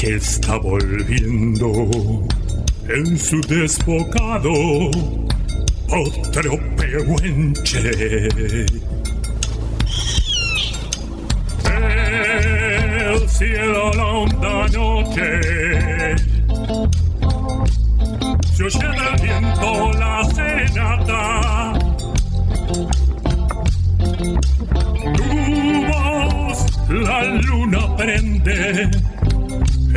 que está volviendo en su desbocado otro pehuenche. El cielo la honda noche se oye del viento la serenata. Tu voz la luna prende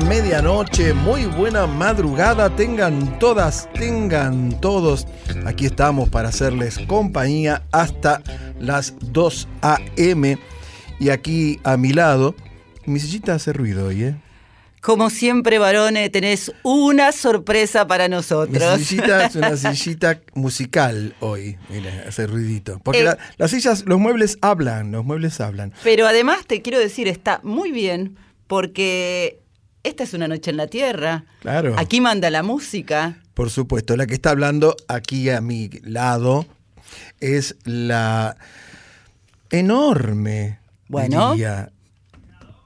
Buena medianoche, muy buena madrugada, tengan todas, tengan todos. Aquí estamos para hacerles compañía hasta las 2 a.m. Y aquí a mi lado, mi sillita hace ruido hoy, ¿eh? Como siempre, varones, tenés una sorpresa para Mi nosotros. sillita es una sillita musical hoy, mira, hace ruidito. Porque Eh. la- las sillas, los muebles hablan, los muebles hablan. Pero además te quiero decir, está muy bien porque esta es una noche en la tierra. Claro. Aquí manda la música. Por supuesto, la que está hablando aquí a mi lado es la enorme, Bueno. diría,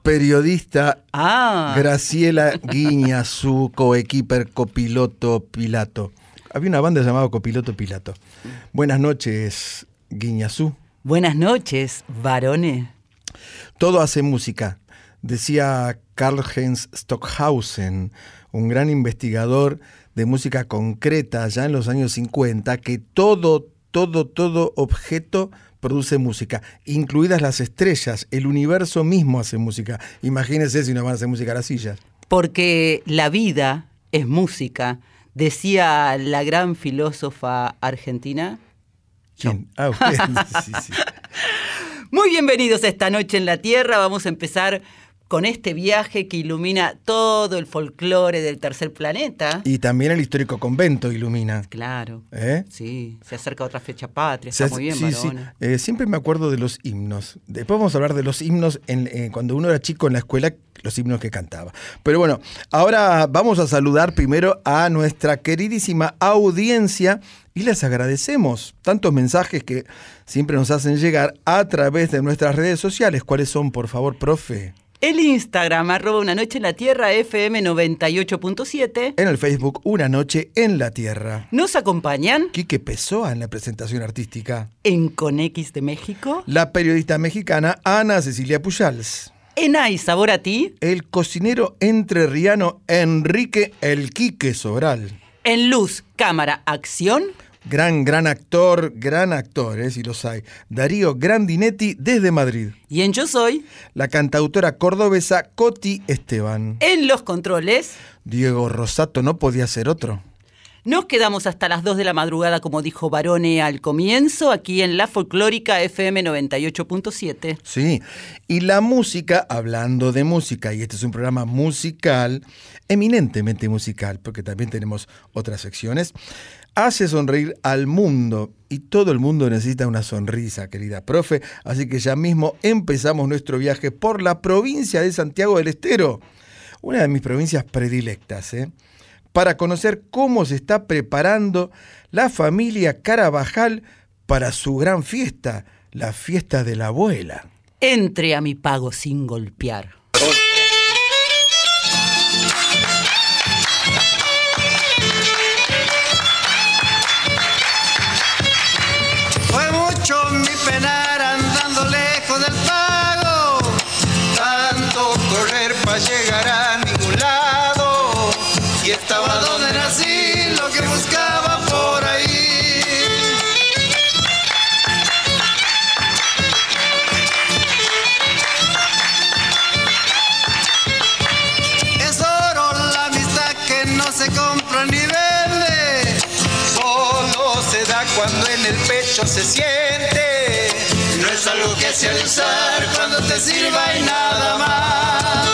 periodista Ah, Graciela Guiñazú, coequiper, copiloto, pilato. Había una banda llamada Copiloto Pilato. Buenas noches, Guiñazú. buenas noches, varones. Todo hace música. Decía Karl-Heinz Stockhausen, un gran investigador de música concreta ya en los años 50, que todo, todo, todo objeto produce música, incluidas las estrellas. El universo mismo hace música. Imagínense si no van a hacer música a las sillas. Porque la vida es música, decía la gran filósofa argentina. ¿Quién? Ah, usted. Sí, sí. Muy bienvenidos a esta noche en la Tierra. Vamos a empezar con este viaje que ilumina todo el folclore del tercer planeta. Y también el histórico convento ilumina. Claro. ¿Eh? Sí, se acerca otra fecha patria. Está muy bien, sí, sí. Eh, siempre me acuerdo de los himnos. Después vamos a hablar de los himnos en- eh, cuando uno era chico en la escuela, los himnos que cantaba. Pero bueno, ahora vamos a saludar primero a nuestra queridísima audiencia y les agradecemos tantos mensajes que siempre nos hacen llegar a través de nuestras redes sociales. ¿Cuáles son, por favor, profe? El Instagram, arroba una noche en la Tierra, FM 98.7. En el Facebook, Una Noche en la Tierra. Nos acompañan Quique Pessoa en la presentación artística. en Conex de México. La periodista mexicana Ana Cecilia Pujals. En Ay Sabor a Ti. el cocinero entrerriano Enrique El Quique Sobral. En Luz, Cámara, Acción. Gran, gran actor, gran actor, eh, si los hay. Darío Grandinetti desde Madrid. Y en Yo Soy. La cantautora cordobesa Coti Esteban. En Los Controles. Diego Rosato no podía ser otro. Nos quedamos hasta las 2 de la madrugada, como dijo Barone al comienzo, aquí en la folclórica FM 98.7. Sí, y la música, hablando de música, y este es un programa musical, eminentemente musical, porque también tenemos otras secciones, hace sonreír al mundo y todo el mundo necesita una sonrisa, querida profe, así que ya mismo empezamos nuestro viaje por la provincia de Santiago del Estero, una de mis provincias predilectas, ¿eh? para conocer cómo se está preparando la familia Carabajal para su gran fiesta, la fiesta de la abuela. Entre a mi pago sin golpear. Se siente. No es algo que se usar cuando te sirva y nada más.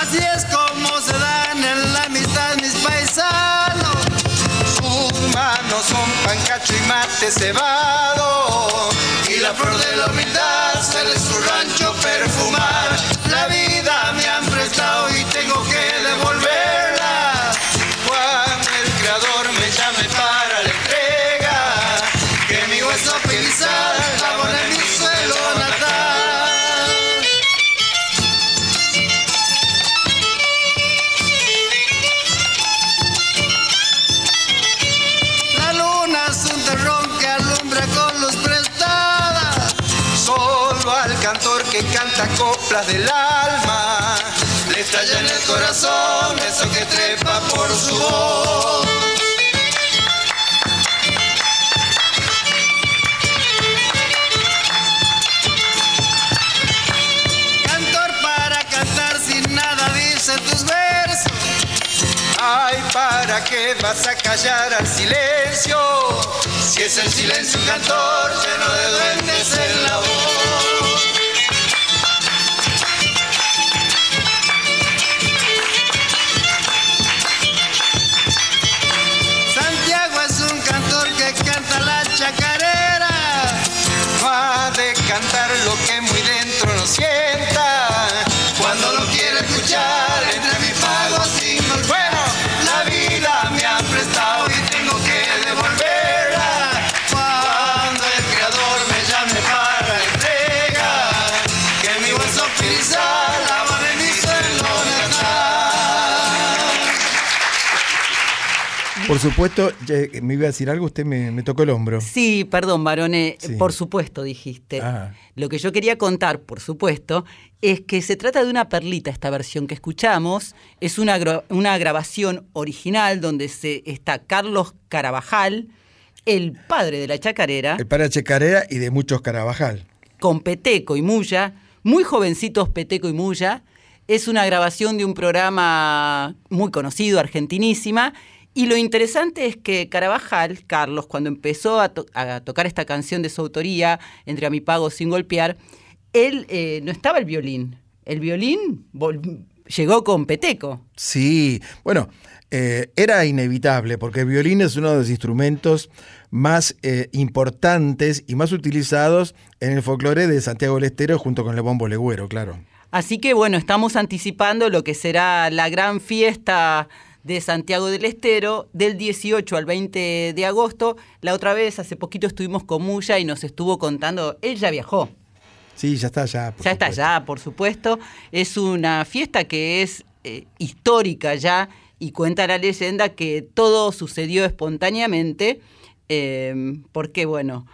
Así es como se dan en la amistad mis paisanos. Sus manos son pancacho y mate cebado. Y la flor de la humildad sale su rancho canta coplas del alma. Le estalla en el corazón eso que trepa por su voz. Cantor para cantar sin nada dice tus versos. Ay, ¿para qué vas a callar al silencio? Si es el silencio un cantor lleno de duendes en la voz. Supuesto, ya- me iba a decir algo, usted me, me tocó el hombro. Sí, perdón, Barone, Sí. por supuesto dijiste. Ah. Lo que yo quería contar, por supuesto, es que se trata de una perlita esta versión que escuchamos. Es una, una grabación original donde se, está Carlos Carabajal, el padre de la chacarera, El para Checarera y de muchos Carabajal. con Peteco y Muya, muy jovencitos Peteco y Muya. Es una grabación de un programa muy conocido, argentinísima. Y lo interesante es que Carabajal, Carlos, cuando empezó a, to- a tocar esta canción de su autoría, Entre a mi pago sin golpear, él eh, no estaba el violín. El violín llegó con Peteco. Sí, bueno, eh, era inevitable porque el violín es uno de los instrumentos más eh, importantes y más utilizados en el folclore de Santiago del Estero junto con el bombo legüero, claro. Así que bueno, estamos anticipando lo que será la gran fiesta de Santiago del Estero del 18 al 20 de agosto. La otra vez, hace poquito estuvimos con Muya y nos estuvo contando, él ya viajó, Sí, ya está, ya. por ya está allá, por supuesto. Es una fiesta que es eh, histórica ya y cuenta la leyenda que todo sucedió espontáneamente eh, porque, bueno,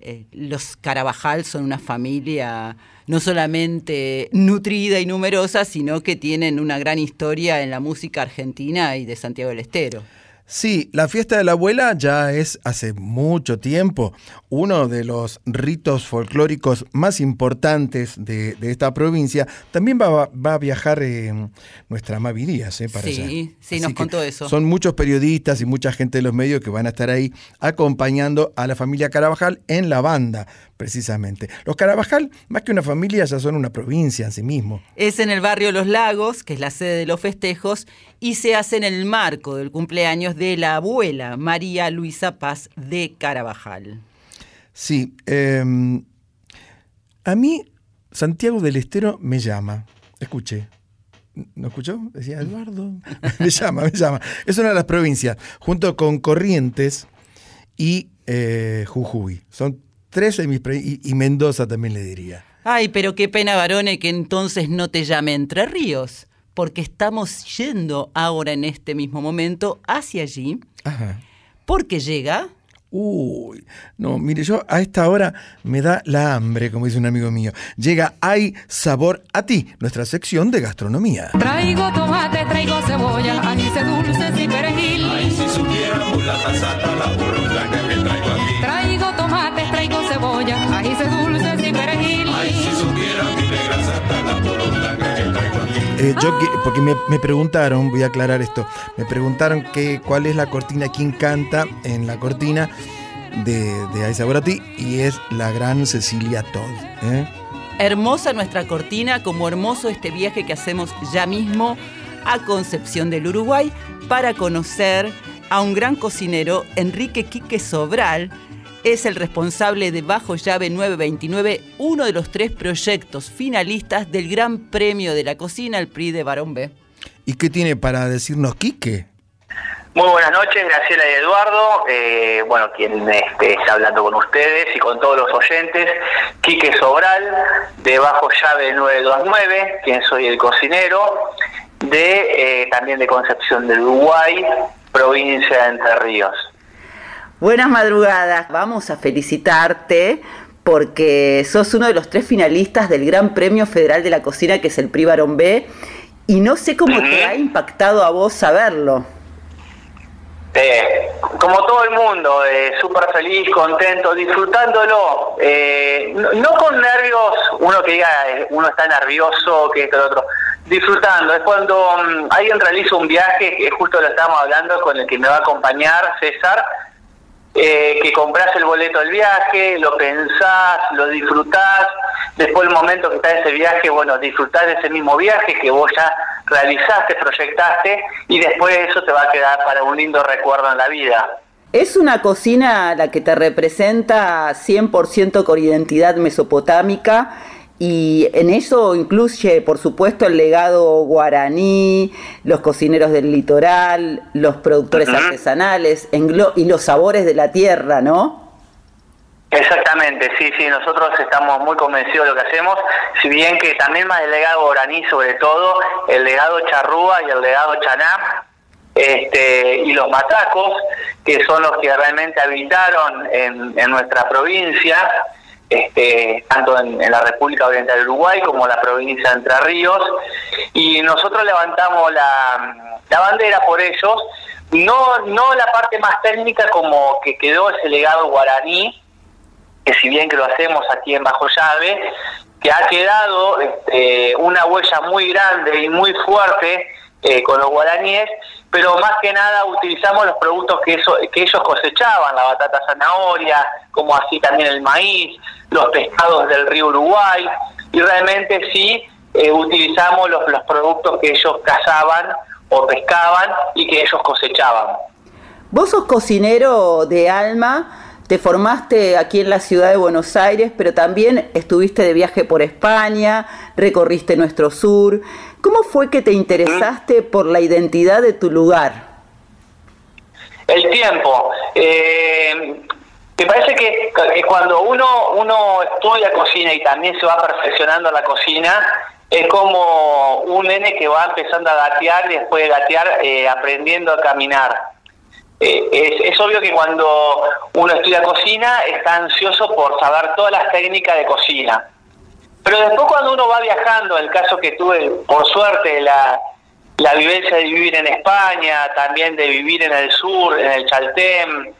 eh, los Carabajal son una familia no solamente nutrida y numerosa, sino que tienen una gran historia en la música argentina y de Santiago del Estero. Sí, la fiesta de la abuela ya es hace mucho tiempo uno de los ritos folclóricos más importantes de, de esta provincia. También va, va a viajar eh, nuestra Mavi Díaz eh, para Sí, allá. sí, Así nos contó eso. Son muchos periodistas y mucha gente de los medios que van a estar ahí acompañando a la familia Carabajal en la banda, precisamente. Los Carabajal, más que una familia, ya son una provincia en sí mismo. Es en el barrio Los Lagos, que es la sede de los festejos, y se hace en el marco del cumpleaños de la abuela María Luisa Paz de Carabajal. Sí, eh, a mí Santiago del Estero me llama. Escuché. ¿No escuchó? Decía Eduardo. me llama, me llama. Es una de las provincias, junto con Corrientes y eh, Jujuy. Son tres de mis pre- y, y Mendoza también le diría. Ay, pero qué pena, varone, que entonces no te llame Entre Ríos, porque estamos yendo ahora en este mismo momento hacia allí, Ajá. porque llega Uy, no, mire, yo a esta hora me da la hambre, como dice un amigo mío. Llega Hay Sabor a ti, nuestra sección de gastronomía. Traigo tomate, traigo cebolla, anís dulces y perejil. Tomates, traigo cebolla, anís dulces y perejil. Eh, yo, que- porque me, me preguntaron, voy a aclarar esto, me preguntaron que, cuál es la cortina, quién canta en la cortina de, de Sabor a ti, y es la gran Cecilia Todd. ¿eh? hermosa nuestra cortina, como hermoso este viaje que hacemos ya mismo a Concepción del Uruguay para conocer a un gran cocinero, Enrique Quique Sobral. Es el responsable de Bajo Llave 929, uno de los tres proyectos finalistas del Gran Premio de la Cocina, el PRI de Barón B. ¿Y qué tiene para decirnos Quique? Muy buenas noches, Graciela y Eduardo. Eh, bueno, quien este, está hablando con ustedes y con todos los oyentes, Quique Sobral, de Bajo Llave 929, quien soy el cocinero, de eh, también de Concepción del Uruguay, provincia de Entre Ríos. Buenas madrugadas, vamos a felicitarte porque sos uno de los tres finalistas del Gran Premio Federal de la Cocina, que es el PRI Barón B, y no sé cómo te ha impactado a vos saberlo. Eh, como todo el mundo, eh, súper feliz, contento, disfrutándolo. Eh, no, no con nervios, uno que diga, eh, uno está nervioso, que esto, lo otro. Disfrutando. Es cuando mm, alguien realiza un viaje, que justo lo estábamos hablando, con el que me va a acompañar, César, eh, que compras el boleto del viaje, lo pensás, lo disfrutás, después el momento que está ese viaje, bueno, disfrutás de ese mismo viaje que vos ya realizaste, proyectaste, y después eso te va a quedar para un lindo recuerdo en la vida. Es una cocina la que te representa 100% con identidad mesopotámica y en eso incluye, por supuesto, el legado guaraní, los cocineros del litoral, los productores Ujú. artesanales englo- y los sabores de la tierra, ¿no? Exactamente, sí, sí, nosotros estamos muy convencidos de lo que hacemos, si bien que también más el legado guaraní sobre todo, el legado charrúa y el legado chaná, este, y los matacos, que son los que realmente habitaron en, en nuestra provincia, este, tanto en, la República Oriental del Uruguay como en la provincia de Entre Ríos, y nosotros levantamos la, la bandera por ellos, no, no la parte más técnica como que quedó ese legado guaraní, que si bien que lo hacemos aquí en Bajo Llave, que ha quedado este, una huella muy grande y muy fuerte eh, con los guaraníes, pero más que nada utilizamos los productos que, eso, que ellos cosechaban, la batata zanahoria, como así también el maíz, los pescados del río Uruguay, y realmente sí eh, utilizamos los, los productos que ellos cazaban o pescaban y que ellos cosechaban. Vos sos cocinero de alma, te formaste aquí en la ciudad de Buenos Aires, pero también estuviste de viaje por España, recorriste nuestro sur. ¿Cómo fue que te interesaste por la identidad de tu lugar? El tiempo. Eh, me parece que, cuando uno, uno estudia cocina y también se va perfeccionando la cocina, es como un nene que va empezando a gatear y después de gatear eh, aprendiendo a caminar. Eh, es, es obvio que cuando uno estudia cocina está ansioso por saber todas las técnicas de cocina. Pero después cuando uno va viajando, el caso que tuve por suerte la, la vivencia de vivir en España, también de vivir en el sur, en el Chaltén,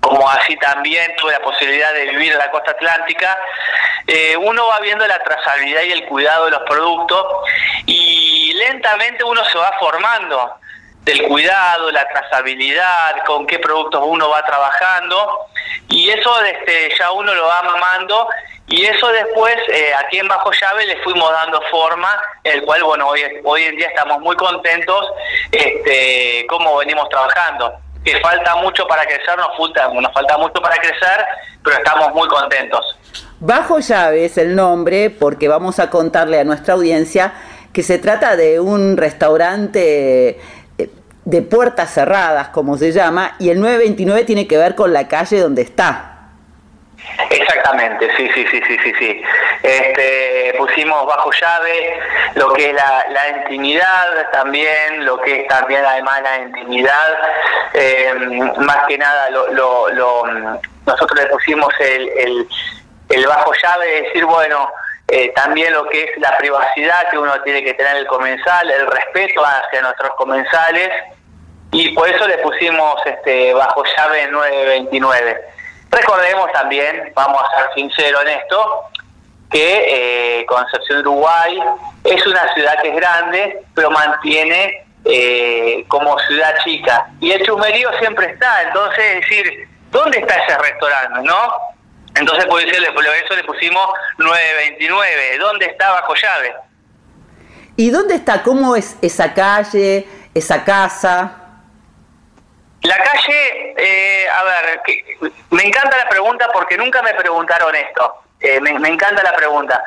como así también tuve la posibilidad de vivir en la costa atlántica, eh, uno va viendo la trazabilidad y el cuidado de los productos y lentamente uno se va formando del cuidado, la trazabilidad, con qué productos uno va trabajando y eso este, ya uno lo va mamando y eso después eh, aquí en Bajo Llave le fuimos dando forma, el cual bueno hoy, hoy en día estamos muy contentos este, cómo venimos trabajando que falta mucho para crecer, nos falta, nos falta mucho para crecer, pero estamos muy contentos. Bajo llave es el nombre porque vamos a contarle a nuestra audiencia que se trata de un restaurante eh, de puertas cerradas, como se llama, y el 929 tiene que ver con la calle donde está. Exactamente, sí, sí, sí, sí, sí, sí. Este, pusimos bajo llave lo que es la, intimidad también, lo que es también además la intimidad, eh, más que nada lo, lo, nosotros le pusimos el, el, bajo llave de decir, bueno, eh, también lo que es la privacidad que uno tiene que tener el comensal, el respeto hacia nuestros comensales, y por eso le pusimos este bajo llave 929. Recordemos también, vamos a ser sinceros en esto, que eh, Concepción Uruguay es una ciudad que es grande, pero mantiene eh, como ciudad chica. Y el chumerío siempre está, entonces es decir, ¿dónde está ese restaurante? ¿No? Entonces por eso, eso le pusimos 929, ¿dónde está bajo llave? ¿Y dónde está? ¿Cómo es esa calle, esa casa? La calle, eh, a ver, me encanta la pregunta porque nunca me preguntaron esto. Eh, me, encanta la pregunta.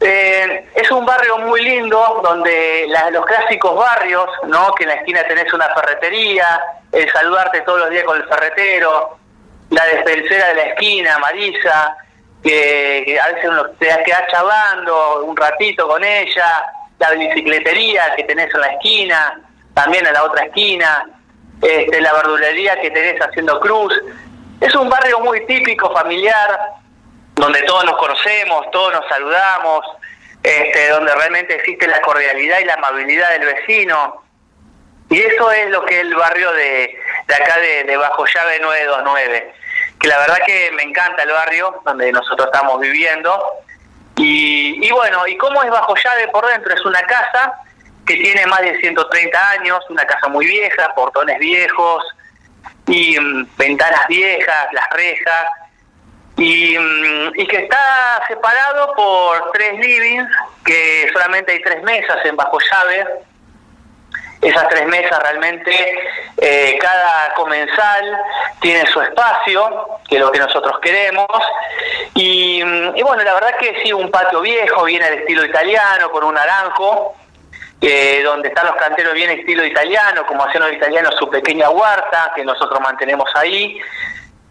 Eh, es un barrio muy lindo donde los clásicos barrios, ¿no? Que en la esquina tenés una ferretería, el saludarte todos los días con el ferretero, la despensera de la esquina, Marisa, que, a veces uno te queda charlando un ratito con ella, la bicicletería que tenés en la esquina, también en la otra esquina este, la verdulería que tenés haciendo cruz. Es un barrio muy típico, familiar, donde todos nos conocemos, todos nos saludamos, este, donde realmente existe la cordialidad y la amabilidad del vecino. Y eso es lo que es el barrio de, de acá de, Bajo Llave 929, que la verdad que me encanta el barrio donde nosotros estamos viviendo. Y, y bueno, ¿y cómo es Bajo Llave por dentro? Es una casa que tiene más de 130 años, una casa muy vieja, portones viejos y mm, ventanas viejas, las rejas, y, mm, y, que está separado por tres livings, que solamente hay tres mesas en bajo llave. Esas tres mesas realmente, eh, cada comensal tiene su espacio, que es lo que nosotros queremos. Y, mm, y bueno, la verdad que sí, un patio viejo, viene al estilo italiano, con un naranjo, donde están los canteros bien estilo italiano, como hacen los italianos su pequeña huerta, que nosotros mantenemos ahí.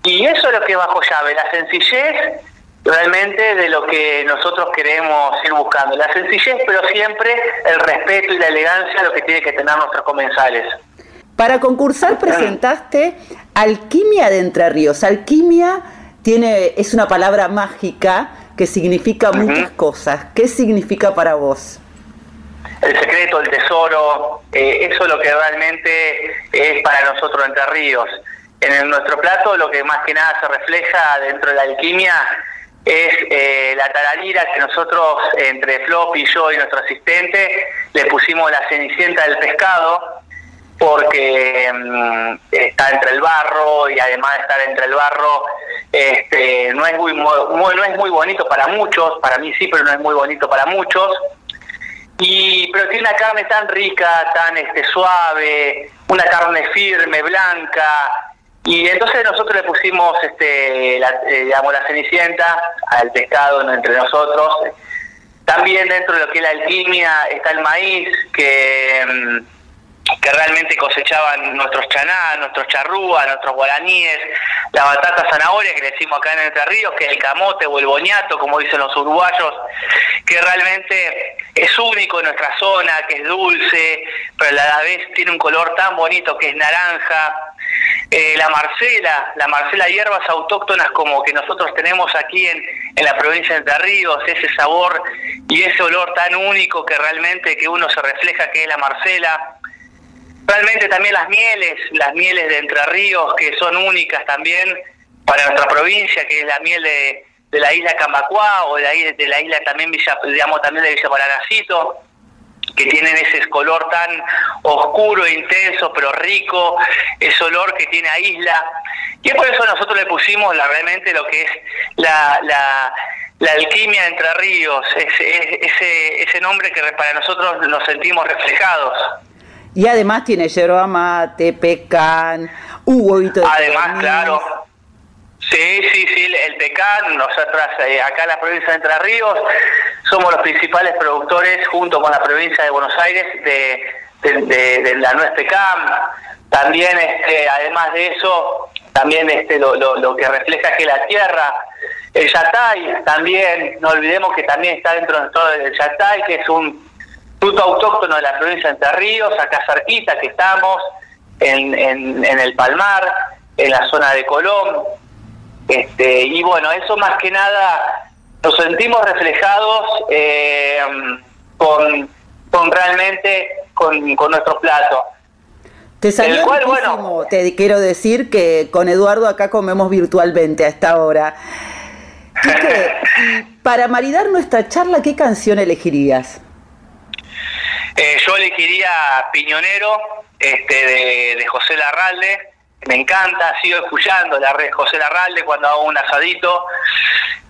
Y eso es lo que bajo llave, la sencillez realmente de lo que nosotros queremos ir buscando. La sencillez, pero siempre el respeto y la elegancia lo que tiene que tener nuestros comensales. Para concursar presentaste Alquimia de Entre Ríos. Alquimia tiene, es una palabra mágica que significa muchas cosas. ¿Qué significa para vos? El secreto, el tesoro, eh, eso es lo que realmente es para nosotros Entre Ríos. En nuestro plato lo que más que nada se refleja dentro de la alquimia es eh, la tararira que nosotros, entre Flop y yo y nuestro asistente, le pusimos la cenicienta del pescado, porque mm, está entre el barro y además de estar entre el barro, este, no, es muy, no es muy bonito para muchos, para mí sí, pero no es muy bonito para muchos. Y, pero tiene una carne tan rica, tan este, suave, una carne firme, blanca. Y entonces nosotros le pusimos, este, la, eh, la cenicienta al pescado entre nosotros. También dentro de lo que es la alquimia está el maíz, que, mm, que realmente cosechaban nuestros chaná, nuestros charrúas, nuestros guaraníes, la batata zanahoria que le decimos acá en Entre Ríos, que es el camote o el boñato, como dicen los uruguayos, que realmente es único en nuestra zona, que es dulce, pero a la vez tiene un color tan bonito que es naranja. Eh, la marcela, la marcela hierbas autóctonas como que nosotros tenemos aquí en, en la provincia de Entre Ríos, ese sabor y ese olor tan único que realmente que uno se refleja que es la Marcela. Realmente también las mieles, las mieles de Entre Ríos que son únicas también para nuestra provincia, que es la miel de, la isla Cambacuá o de la, de la isla también Villa, digamos también de Villa Paranacito que tienen ese color tan oscuro intenso, pero rico, ese olor que tiene a isla. Y es por eso nosotros le pusimos realmente lo que es la, la, alquimia entre ríos, ese, ese, ese nombre que para nosotros nos sentimos reflejados. Y además tiene yerba mate, pecan, un huevito de Además, claro. Sí, sí, sí, el pecan, nosotros eh, acá en la provincia de Entre Ríos somos los principales productores junto con la provincia de Buenos Aires de, de- de- de la nuez pecan. También, este, además de eso, también este, lo, lo- lo que refleja que la tierra, el yatay también, no olvidemos que también está dentro de todo el yatay, que es un fruto autóctono de la provincia de Entre Ríos, acá cerquita que estamos, en, en, en el Palmar, en la zona de Colón. Este, y bueno, eso más que nada nos sentimos reflejados eh, con, con realmente con, con nuestro plato. Te salió cual. Te quiero decir que con Eduardo acá comemos virtualmente a esta hora. Quique, para maridar nuestra charla, ¿qué canción elegirías? Eh, yo elegiría Piñonero este, de, de José Larralde. Me encanta, sigo escuchando la red José Larralde cuando hago un asadito.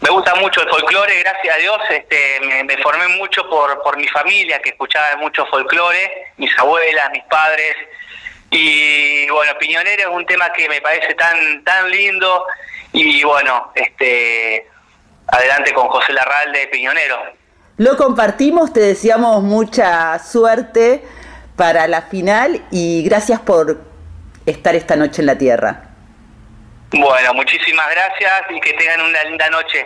Me gusta mucho el folclore, gracias a Dios. Este, me, formé mucho por, por mi familia que escuchaba mucho folclore, mis abuelas, mis padres. Y bueno, Piñonero es un tema que me parece tan, tan lindo. Y bueno, este, adelante con José Larralde, Piñonero. Lo compartimos, te deseamos mucha suerte para la final y gracias por estar esta noche en la Tierra. Bueno, muchísimas gracias y que tengan una linda noche.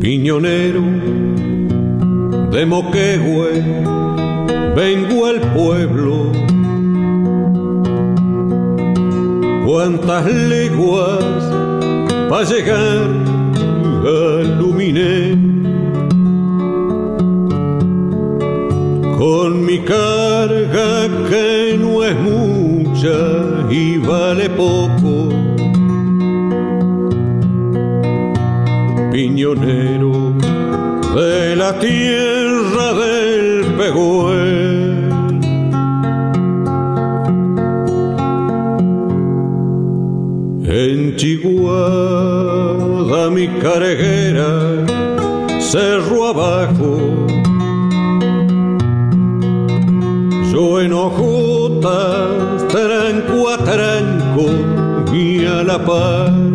Piñonero de Moquehue, vengo al pueblo. Cuántas leguas para llegar al Luminé. Con mi carga que no es mucha y vale poco. piñonero de la tierra del Pegüel. En Chihuahua mi carguera cerro abajo. Yo en hojotas tranco a tranco y a la par.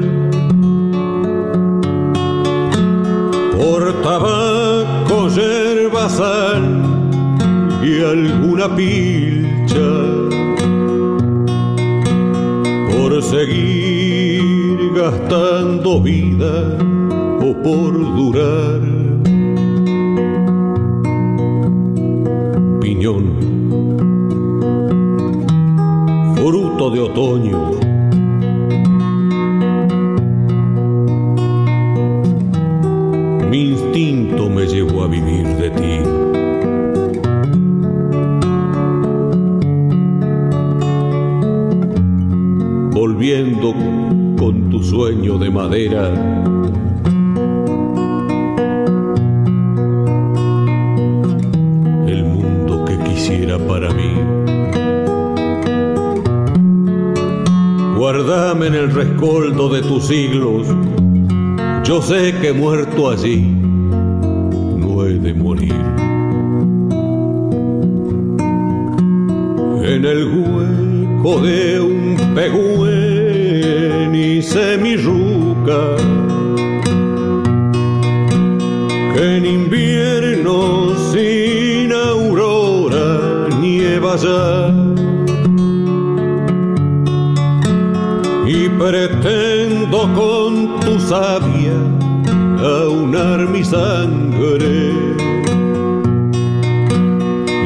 por tabaco, yerba, sal alguna pilcha, por seguir gastando vida o por durar. Piñón, fruto de otoño. Sueño de madera. El mundo que quisiera para mí. Guardame en el rescoldo de tus siglos yo sé que muerto allí no he de morir. En el hueco de un venise mi yuca, que en invierno sin aurora nieva ya. Y pretendo con tu savia aunar mi sangre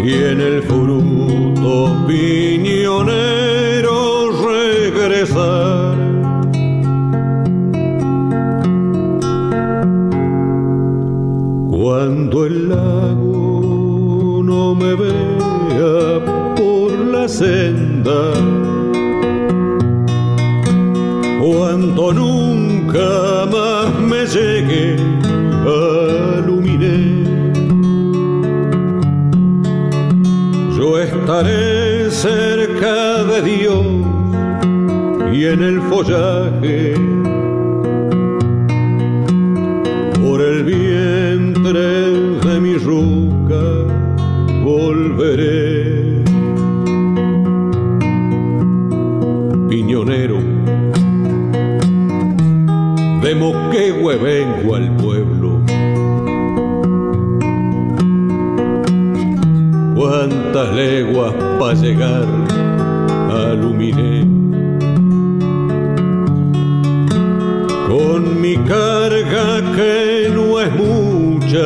y en el fruto piñonero regresar. Senda. Cuando nunca más me llegue a iluminar, yo estaré cerca de Dios y en el follaje Vengo al pueblo. Cuántas leguas para llegar a Luminé. Con mi carga que no es mucha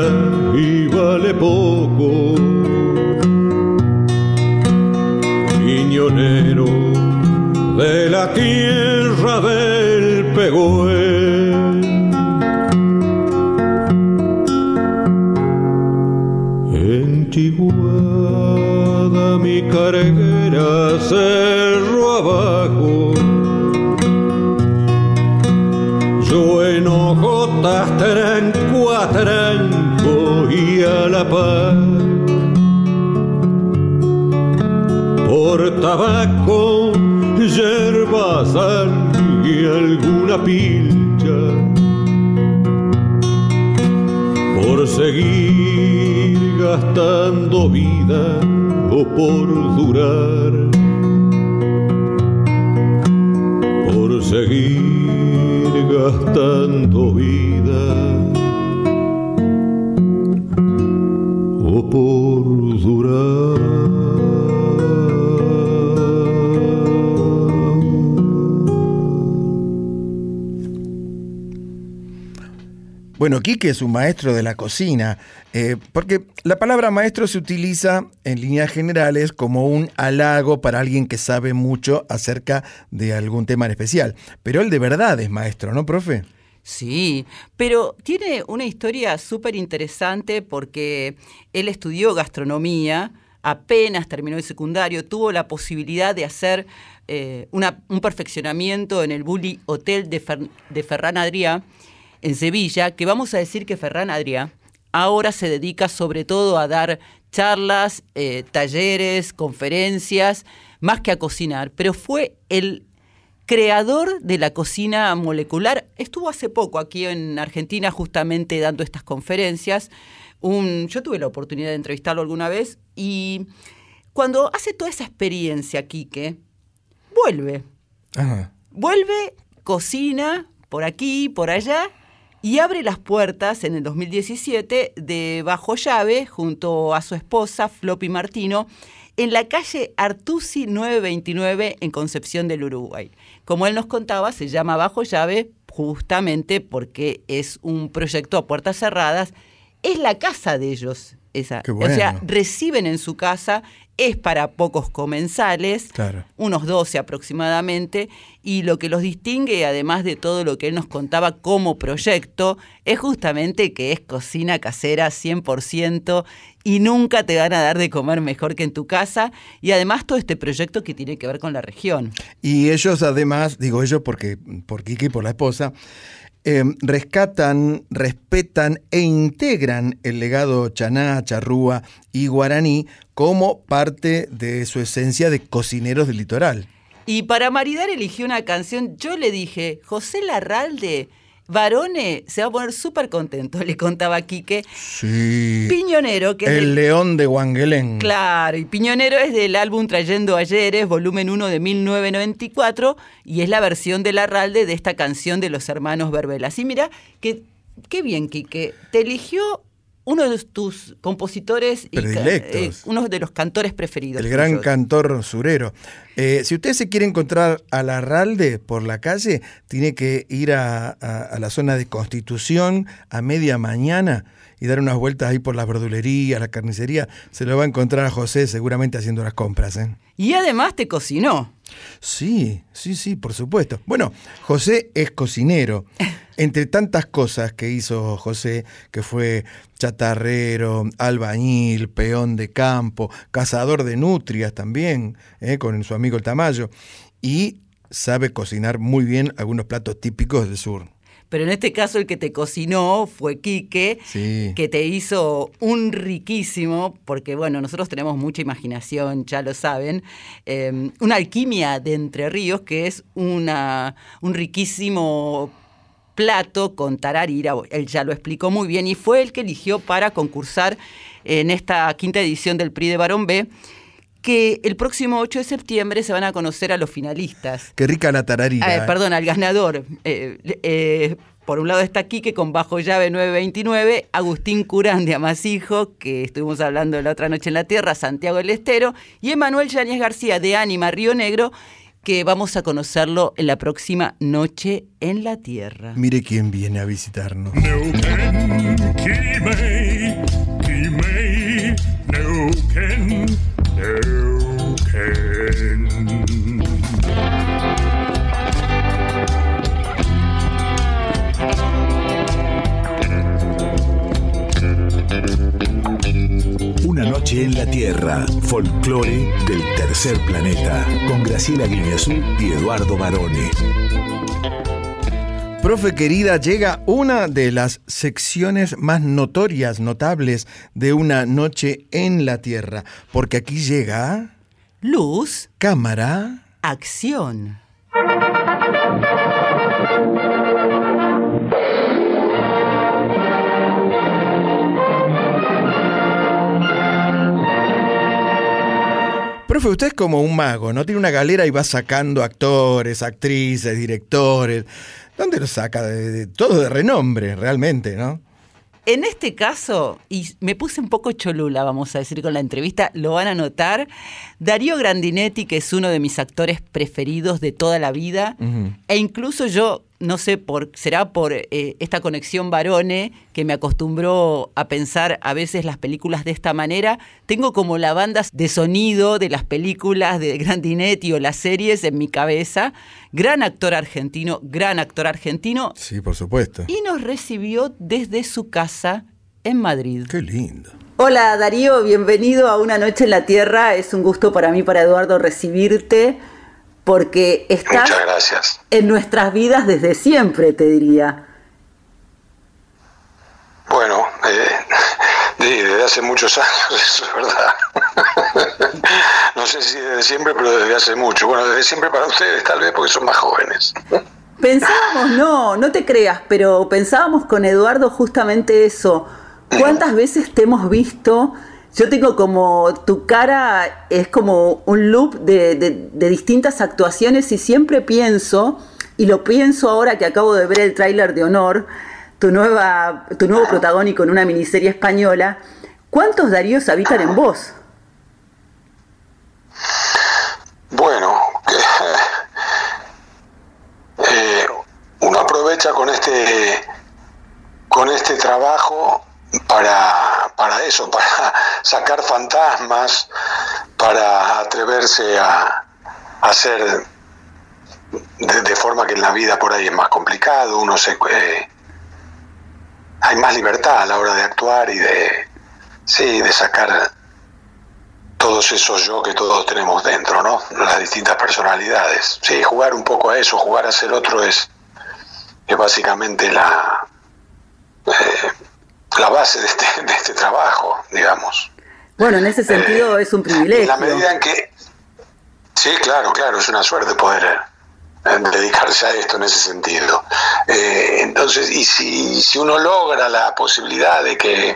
y vale poco. Piñonero de la tierra carguera cerro abajo. Yo en hojotas tranco y a la paz. Por tabaco, yerba, sal y alguna pilcha. Por seguir gastando vida o por durar. Por seguir gastando vida o por Bueno, Quique es un maestro de la cocina, eh, porque la palabra maestro se utiliza en líneas generales como un halago para alguien que sabe mucho acerca de algún tema en especial. Pero él de verdad es maestro, ¿no, profe? Sí, pero tiene una historia súper interesante porque él estudió gastronomía, apenas terminó el secundario, tuvo la posibilidad de hacer eh, una- un perfeccionamiento en el Bulli Hotel de, Fer- de Ferran Adrià en Sevilla, que vamos a decir que Ferran Adrià ahora se dedica sobre todo a dar charlas, eh, talleres, conferencias, más que a cocinar, pero fue el creador de la cocina molecular. Estuvo hace poco aquí en Argentina justamente dando estas conferencias. Un- yo tuve la oportunidad de entrevistarlo alguna vez y cuando hace toda esa experiencia, Quique, vuelve. Ajá. Vuelve, cocina por aquí, por allá y abre las puertas en el 2017 de Bajo Llave junto a su esposa Floppy Martino en la calle Artusi 929 en Concepción del Uruguay. Como él nos contaba, se llama Bajo Llave justamente porque es un proyecto a puertas cerradas. Es la casa de ellos. Esa. O sea, reciben en su casa, es para pocos comensales, Claro. unos 12 aproximadamente, y lo que los distingue, además de todo lo que él nos contaba como proyecto, es justamente que es cocina casera 100% y nunca te van a dar de comer mejor que en tu casa, y además todo este proyecto que tiene que ver con la región. Y ellos además, digo ellos porque por Quique y por la esposa, eh, rescatan, respetan e integran el legado chaná, charrúa y guaraní como parte de su esencia de cocineros del litoral. Y para maridar eligió una canción, yo le dije, José Larralde, Varone, se va a poner súper contento, le contaba Quique. Sí. Piñonero, que es el del- león de Wangelén. Claro, y Piñonero es del álbum Trayendo Ayeres, volumen 1 de 1994, y es la versión de Larralde de esta canción de los hermanos Verbelas. Y mira, que, qué bien, Quique, te eligió uno de tus compositores y eh, uno de los cantores preferidos. El gran cantor surero. Eh, si usted se quiere encontrar a Larralde por la calle, tiene que ir a, a- a la zona de Constitución a media mañana y dar unas vueltas ahí por las verdulerías, la carnicería, se lo va a encontrar a José seguramente haciendo las compras. ¿eh? Y además te cocinó. Sí, sí, sí, por supuesto. Bueno, José es cocinero. Entre tantas cosas que hizo José, que fue chatarrero, albañil, peón de campo, cazador de nutrias también, ¿eh? con su amigo el Tamayo, y sabe cocinar muy bien algunos platos típicos del sur. Pero en este caso el que te cocinó fue Quique, Sí. que te hizo un riquísimo, porque bueno, nosotros tenemos mucha imaginación, ya lo saben, eh, una alquimia de Entre Ríos, que es una, un riquísimo plato con tararira, él ya lo explicó muy bien, y fue el que eligió para concursar en esta quinta edición del PRI de Barón B, que el próximo 8 de septiembre se van a conocer a los finalistas. Qué rica la tararira. Ah, ¿eh? perdón, al ganador. Eh, eh, por un lado está Quique con bajo llave 929, Agustín Curán de Amasijo, que estuvimos hablando la otra noche en la Tierra, Santiago del Estero, y Emanuel Yáñez García de Ánima Río Negro, que vamos a conocerlo en la próxima Noche en la Tierra. Mire quién viene a visitarnos. Noche en la Tierra, folclore del tercer planeta, con Graciela Guineazú y Eduardo Barone. Profe querida, llega una de las secciones más notorias, notables de una noche en la Tierra, porque aquí llega Luz, cámara. acción. Profe, usted es como un mago, ¿no? Tiene una galera y va sacando actores, actrices, directores. ¿Dónde lo saca? De, de- todo de renombre, realmente, ¿no? En este caso, y me puse un poco cholula, vamos a decir, con la entrevista, lo van a notar, Darío Grandinetti, que es uno de mis actores preferidos de toda la vida, e incluso yo, no sé, por, será por eh, esta conexión varone que me acostumbró a pensar a veces las películas de esta manera, tengo como la banda de sonido de las películas de Grandinetti o las series en mi cabeza. Gran actor argentino, gran actor argentino, Sí, por supuesto. y nos recibió desde su casa en Madrid. Qué lindo. Hola Darío, bienvenido a Una Noche en la Tierra. Es un gusto para mí, para Eduardo, recibirte porque gracias. en nuestras vidas desde siempre, te diría. Bueno, eh, de- desde hace muchos años, eso es verdad. No sé si desde siempre, pero desde hace mucho. Bueno, desde siempre para ustedes, tal vez porque son más jóvenes. Pensábamos, no, no te creas, pero pensábamos con Eduardo justamente eso. ¿Cuántas veces te hemos visto? Yo tengo como tu cara es como un loop de, de- de distintas actuaciones y siempre pienso, y lo pienso ahora que acabo de ver el tráiler de Honor, tu, nueva, tu nuevo protagónico en una miniserie española, ¿cuántos Daríos habitan en vos? Bueno, eh, uno aprovecha con este con este trabajo para, para eso, para sacar fantasmas, para atreverse a, a hacer de, forma que en la vida por ahí es más complicado, uno se eh, hay más libertad a la hora de actuar y de sí, de sacar todos esos yo que todos tenemos dentro, ¿no? Las distintas personalidades. Sí, jugar un poco a eso, jugar a ser otro es, es básicamente la, la base de este, de este trabajo, digamos. Bueno, en ese sentido es un En privilegio. la medida en que... Sí, claro, claro, es una suerte poder eh, dedicarse a esto en ese sentido. Eh, entonces, y si, si uno logra la posibilidad de que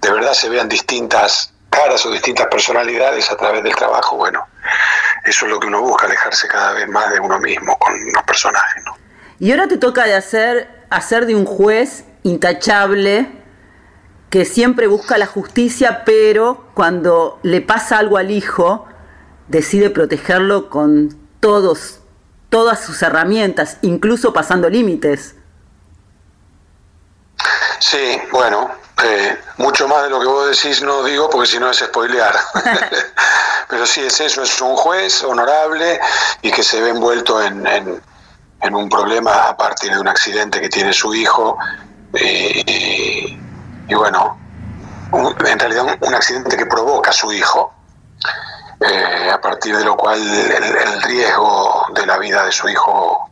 de verdad se vean distintas caras o distintas personalidades a través del trabajo, bueno, eso es lo que uno busca, alejarse cada vez más de uno mismo con los personajes, ¿no? Y ahora te toca de hacer, hacer de un juez intachable que siempre busca la justicia, pero cuando le pasa algo al hijo, decide protegerlo con todos, todas sus herramientas, incluso pasando límites. Sí, bueno, Eh, mucho más de lo que vos decís no digo porque si no es spoilear. Pero sí es eso, es un juez honorable y que se ve envuelto en, en- en un problema a partir de un accidente que tiene su hijo. Y, y bueno, un- en realidad un, un accidente que provoca a su hijo, eh, a partir de lo cual el, el riesgo de la vida de su hijo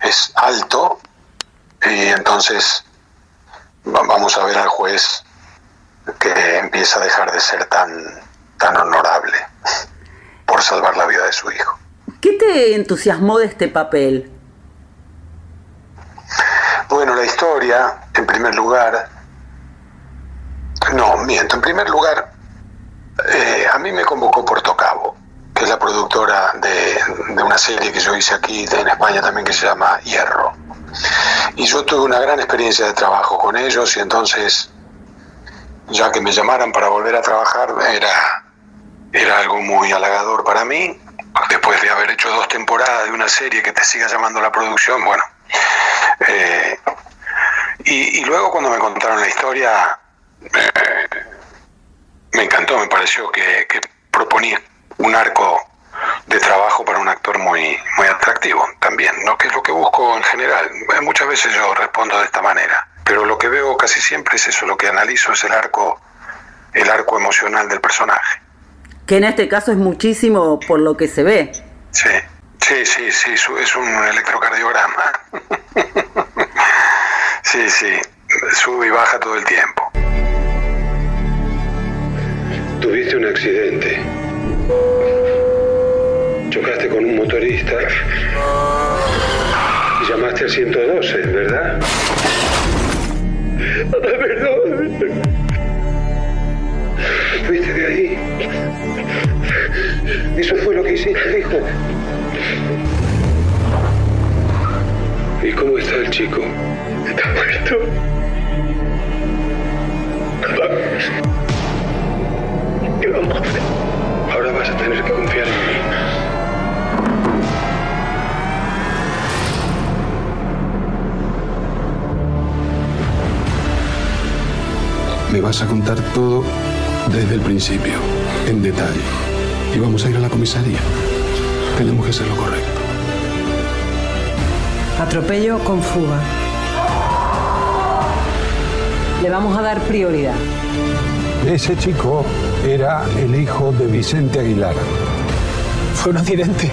es alto. Y entonces va- vamos a ver al juez que empieza a dejar de ser tan, tan honorable por salvar la vida de su hijo. ¿Qué te entusiasmó de este papel? Bueno, la historia, en primer lugar, no, miento, en primer lugar, eh, a mí me convocó Puerto Cabo, que es la productora de, de una serie que yo hice aquí en España también que se llama Hierro. Y yo tuve una gran experiencia de trabajo con ellos y entonces, ya que me llamaran para volver a trabajar, era, era algo muy halagador para mí. Después de haber hecho dos temporadas de una serie que te siga llamando la producción, bueno. eh, y, y luego cuando me contaron la historia, me encantó, me pareció que, que proponía un arco de trabajo para un actor muy, muy atractivo también, ¿no? que es lo que busco en general. Muchas veces yo respondo de esta manera, pero lo que veo casi siempre es eso, lo que analizo es el arco, el arco emocional del personaje. Que en este caso es muchísimo por lo que se ve. Sí, sí, sí, sí, es un electrocardiograma. sí, sí, sube y baja todo el tiempo. Tuviste un accidente. Chocaste con un motorista. Y llamaste al 112, ¿verdad? Perdón. Fuiste de ahí. Eso fue lo que hiciste, hijo. ¿Y cómo está el chico? Está muerto. ¿Qué vamos a hacer? Ahora vas a tener que confiar en mí. Me vas a contar todo desde el principio, en detalle. Y vamos a ir a la comisaría. Tenemos que hacer lo correcto. Atropello con fuga. Le vamos a dar prioridad. Ese chico era el hijo de Vicente Aguilar. Fue un accidente.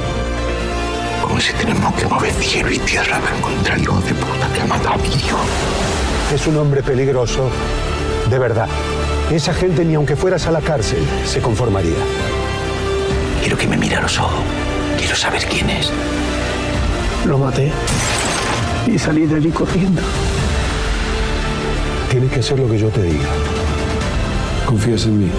Como si tenemos que mover cielo y tierra para encontrar al hijo de puta que ha matado a mi hijo. Es un hombre peligroso, de verdad. Esa gente, ni aunque fueras a la cárcel, se conformaría. Quiero que me mire a los ojos. Quiero saber quién es. Lo maté y salí de allí corriendo. Tienes que hacer lo que yo te diga. ¿Confías en mí?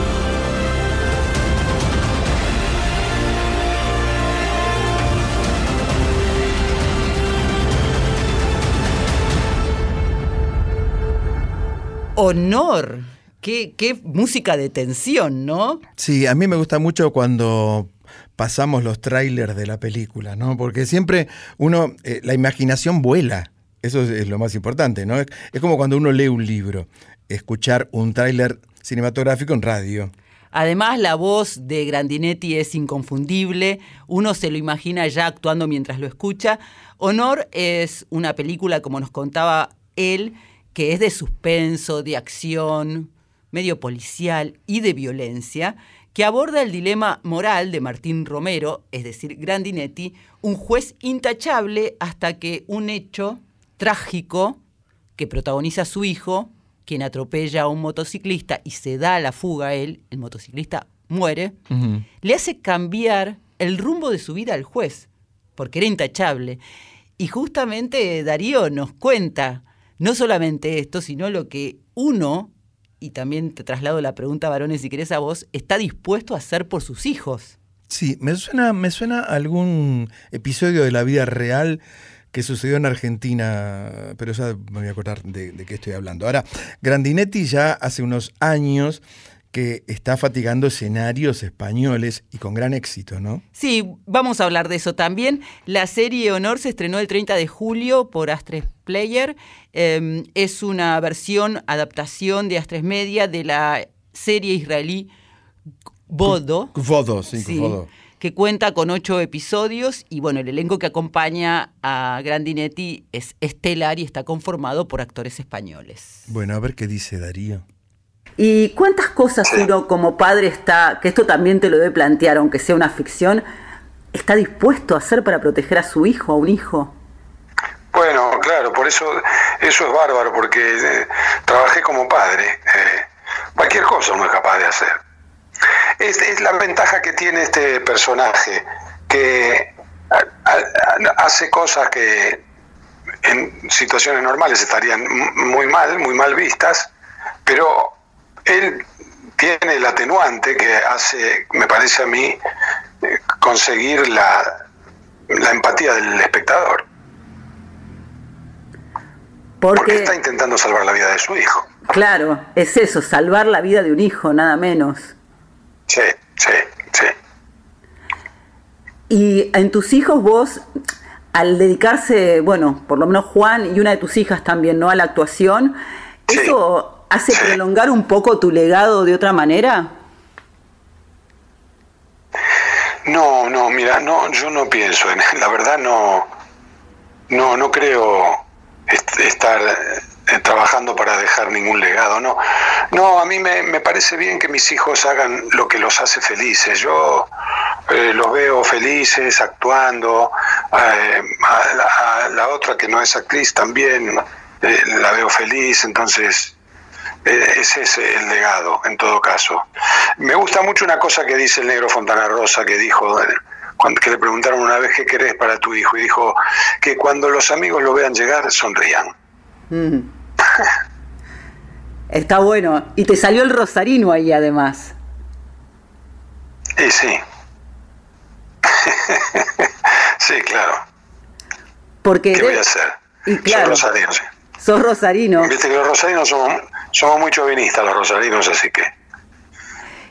Honor. Qué, qué música de tensión, ¿no? Sí, a mí me gusta mucho cuando pasamos los trailers de la película, ¿no? Porque siempre uno, eh, la imaginación vuela. Eso es, lo más importante, ¿no? Es, es como cuando uno lee un libro, escuchar un tráiler cinematográfico en radio. Además, la voz de Grandinetti es inconfundible. Uno se lo imagina ya actuando mientras lo escucha. Honor es una película, como nos contaba él, que es de suspenso, de acción, medio policial y de violencia, que aborda el dilema moral de Martín Romero, es decir, Grandinetti, un juez intachable hasta que un hecho trágico que protagoniza a su hijo, quien atropella a un motociclista y se da a la fuga a él, el motociclista muere, le hace cambiar el rumbo de su vida al juez, porque era intachable. Y justamente Darío nos cuenta no solamente esto, sino lo que uno, y también te traslado la pregunta, varones, si querés a vos, está dispuesto a hacer por sus hijos. Sí, me suena, me suena algún episodio de la vida real que sucedió en Argentina, pero ya me voy a acordar de, qué estoy hablando. Ahora, Grandinetti ya hace unos años que está fatigando escenarios españoles y con gran éxito, ¿no? Sí, vamos a hablar de eso también. La serie Honor se estrenó el 30 de julio por Astres Player. Eh, es una versión, adaptación de Astres Media de la serie israelí Bodo. Vodo, sí, Sí. Que cuenta con ocho episodios y bueno, el elenco que acompaña a Grandinetti es estelar y está conformado por actores españoles. Bueno, a ver qué dice Darío. ¿Y cuántas cosas uno como padre está, que esto también te lo debe plantear, aunque sea una ficción, está dispuesto a hacer para proteger a su hijo, a un hijo? Bueno, claro, por eso eso es bárbaro, porque eh, trabajé como padre. eh, cualquier cosa uno es capaz de hacer. Es, es la ventaja que tiene este personaje, que hace cosas que en situaciones normales estarían muy mal, muy mal vistas, pero él tiene el atenuante que hace, me parece a mí, eh, conseguir la, la empatía del espectador. Porque está intentando salvar la vida de su hijo. Claro, es eso, salvar la vida de un hijo, nada menos. Sí, sí, sí. Y en tus hijos vos, al dedicarse, bueno, por lo menos Juan y una de tus hijas también, ¿no? A la actuación, ¿eso hace prolongar un poco tu legado de otra manera? No, no, mira, no, yo no pienso en, la verdad no, no, no creo est- estar trabajando para dejar ningún legado, no, no, a mí me, parece bien que mis hijos hagan lo que los hace felices, yo eh, los veo felices actuando, eh, a, la, otra que no es actriz también eh, la veo feliz, entonces eh, ese es el legado, en todo caso. Me gusta mucho una cosa que dice el negro Fontana Rosa, que dijo, eh, cuando, que le preguntaron una vez qué querés para tu hijo, y dijo que cuando los amigos lo vean llegar, sonrían. Mm. Está bueno. Y te salió el rosarino ahí además. Y sí. sí, claro. Porque ¿Qué voy a hacer? Y Soy claro, rosarino, sí. sos rosarino. Viste que los rosarinos somos, somos muy chauvinistas, los rosarinos, así que...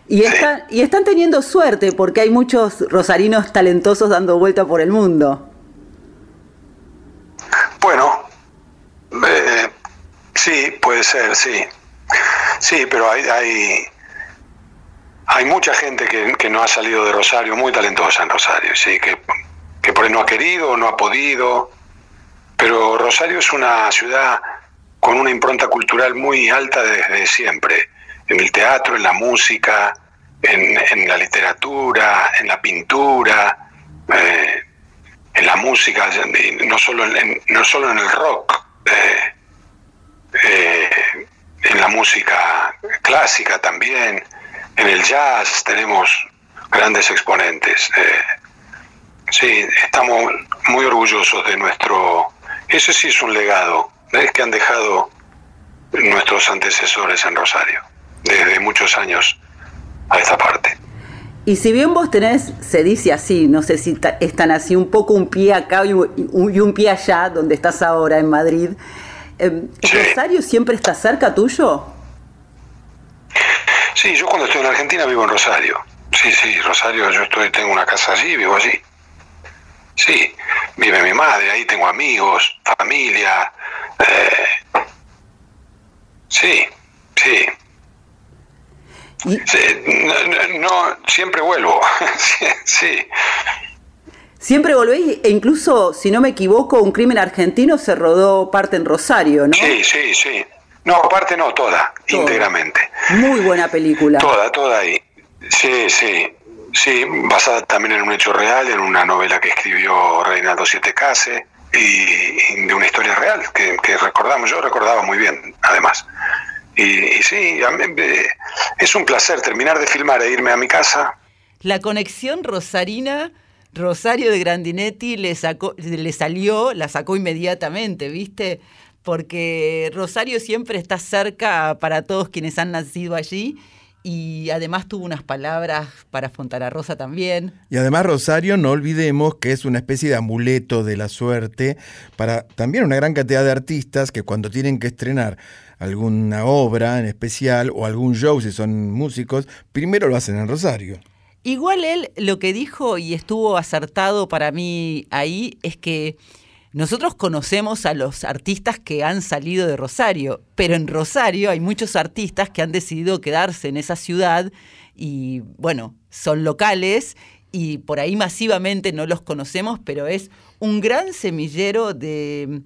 Y, están, y están teniendo suerte porque hay muchos rosarinos talentosos dando vuelta por el mundo. Bueno, eh, sí, puede ser, sí. Sí, pero hay, hay, hay mucha gente que, que no ha salido de Rosario, muy talentosa en Rosario, sí, que, que por ahí no ha querido, no ha podido. Pero Rosario es una ciudad con una impronta cultural muy alta desde siempre, en el teatro, en la música, en, en la literatura, en la pintura. eh, en la música, no solo en, no solo en el rock, eh, en la música clásica también, en el jazz tenemos grandes exponentes. eh. sí, estamos muy orgullosos de nuestro... Ese sí es un legado, ¿ves? que han dejado nuestros antecesores en Rosario, desde muchos años a esta parte. Y si bien vos tenés, se dice así, no sé si están así, un poco un pie acá y un, y un pie allá, donde estás ahora en Madrid, eh, ¿Rosario siempre está cerca tuyo? Sí, yo cuando estoy en Argentina vivo en Rosario. Sí, sí, Rosario, yo estoy, tengo una casa allí, vivo allí. Sí, vive mi madre, ahí tengo amigos, familia. eh, sí, sí. No, no, siempre vuelvo. sí. Siempre volvéis, e incluso, si no me equivoco, un crimen argentino se rodó parte en Rosario, ¿no? Sí, sí, sí. No, aparte no, toda, íntegramente. Muy buena película. Toda, toda ahí. Sí, sí. Sí, basada también en un hecho real, en una novela que escribió Reinaldo Siete Case y, y de una historia real que, que recordamos. Yo recordaba muy bien, además. Y, y sí, a mí, es un placer terminar de filmar e irme a mi casa. La conexión rosarina, Rosario de Grandinetti le, sacó, le salió, la sacó inmediatamente, ¿viste? Porque Rosario siempre está cerca para todos quienes han nacido allí y además tuvo unas palabras para Fontana Rosa también. Y además Rosario, no olvidemos que es una especie de amuleto de la suerte para también una gran cantidad de artistas que cuando tienen que estrenar alguna obra en especial o algún show, si son músicos, primero lo hacen en Rosario. Igual él lo que dijo y estuvo acertado para mí ahí es que nosotros conocemos a los artistas que han salido de Rosario, pero en Rosario hay muchos artistas que han decidido quedarse en esa ciudad y bueno, son locales y por ahí masivamente no los conocemos, pero es un gran semillero de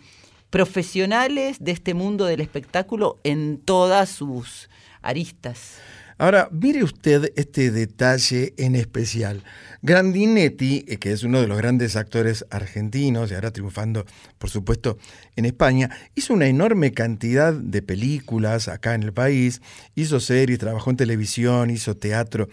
profesionales de este mundo del espectáculo en todas sus aristas. Ahora, mire usted este detalle en especial. Grandinetti, eh, que es uno de los grandes actores argentinos y ahora triunfando, por supuesto, en España, hizo una enorme cantidad de películas acá en el país, hizo series, trabajó en televisión, hizo teatro.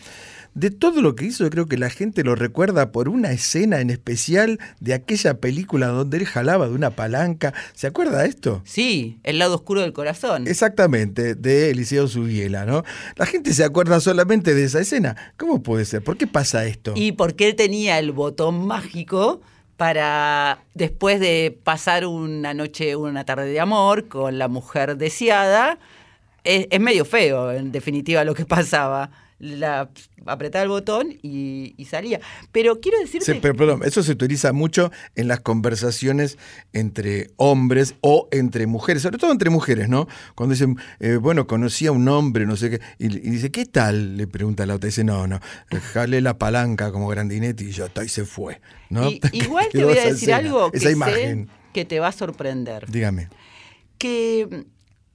De todo lo que hizo, yo creo que la gente lo recuerda por una escena en especial de aquella película donde él jalaba de una palanca. ¿Se acuerda de esto? Sí, El lado oscuro del corazón. Exactamente, de Eliseo Subiela, ¿no? La gente se acuerda solamente de esa escena. ¿Cómo puede ser? ¿Por qué pasa esto? Y porque él tenía el botón mágico para, después de pasar una noche, una tarde de amor con la mujer deseada, es, es medio feo, en definitiva, lo que pasaba. La, apretaba el botón y, y salía. Pero quiero decirte... Sí, pero, perdón, eso se utiliza mucho en las conversaciones entre hombres o entre mujeres, sobre todo entre mujeres, ¿no? Cuando dicen, eh, bueno, conocí a un hombre, no sé qué, y, y dice, ¿qué tal? Le pregunta la otra, dice, no, no, jalé la palanca como Grandinetti y ya está, y se fue. ¿no? Y- igual te voy a decir algo que esa sé imagen. que te va a sorprender. Dígame. que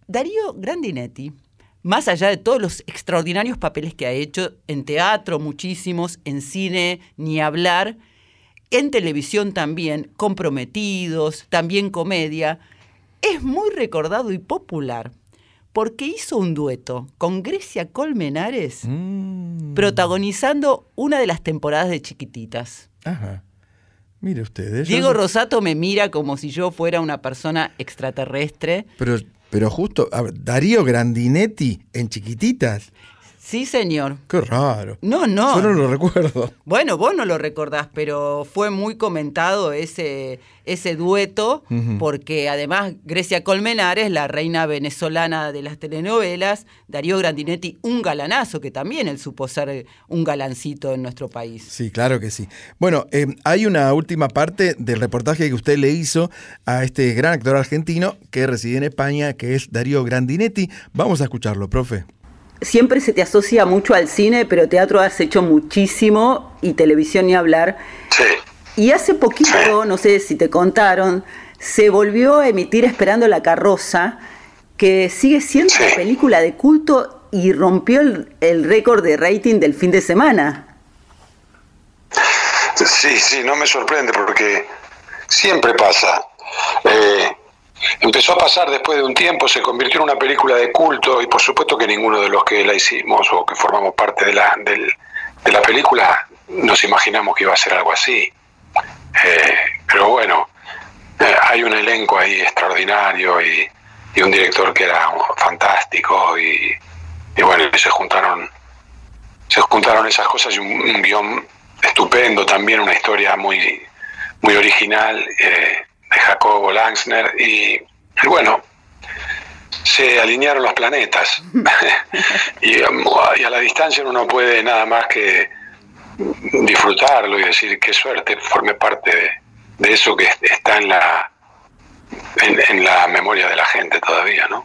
Darío Grandinetti, más allá de todos los extraordinarios papeles que ha hecho en teatro, muchísimos, en cine, ni hablar, en televisión también, comprometidos, también comedia, es muy recordado y popular porque hizo un dueto con Grecia Colmenares protagonizando una de las temporadas de Chiquititas. Ajá. Mire ustedes. Diego Rosato me mira como si yo fuera una persona extraterrestre. Pero, pero justo, Darío Grandinetti en chiquititas. Sí, señor. Qué raro. No, no. Yo no lo recuerdo. Bueno, vos no lo recordás, pero fue muy comentado ese, ese dueto, porque además Grecia Colmenares, la reina venezolana de las telenovelas, Darío Grandinetti, un galanazo, que también él supo ser un galancito en nuestro país. Sí, claro que sí. Bueno, eh, hay una última parte del reportaje que usted le hizo a este gran actor argentino que reside en España, que es Darío Grandinetti. Vamos a escucharlo, profe. Siempre se te asocia mucho al cine, pero teatro has hecho muchísimo y televisión ni hablar. Y hace poquito, no sé si te contaron, se volvió a emitir Esperando la carroza, que sigue siendo una película de culto y rompió el, el récord de rating del fin de semana. Sí, sí, no me sorprende porque siempre pasa. Eh, empezó a pasar después de un tiempo, se convirtió en una película de culto y por supuesto que ninguno de los que la hicimos o que formamos parte de la, del- de la película nos imaginamos que iba a ser algo así. Eh, pero bueno, eh, hay un elenco ahí extraordinario y, y un director que era fantástico y, y bueno, se juntaron se juntaron esas cosas y un, un guion estupendo, también una historia muy, muy original eh, de Jacobo Langsner y, bueno, se alinearon los planetas y, um, y a la distancia uno no puede nada más que disfrutarlo y decir qué suerte formé parte de, de eso que está en la en, en la memoria de la gente todavía, ¿no?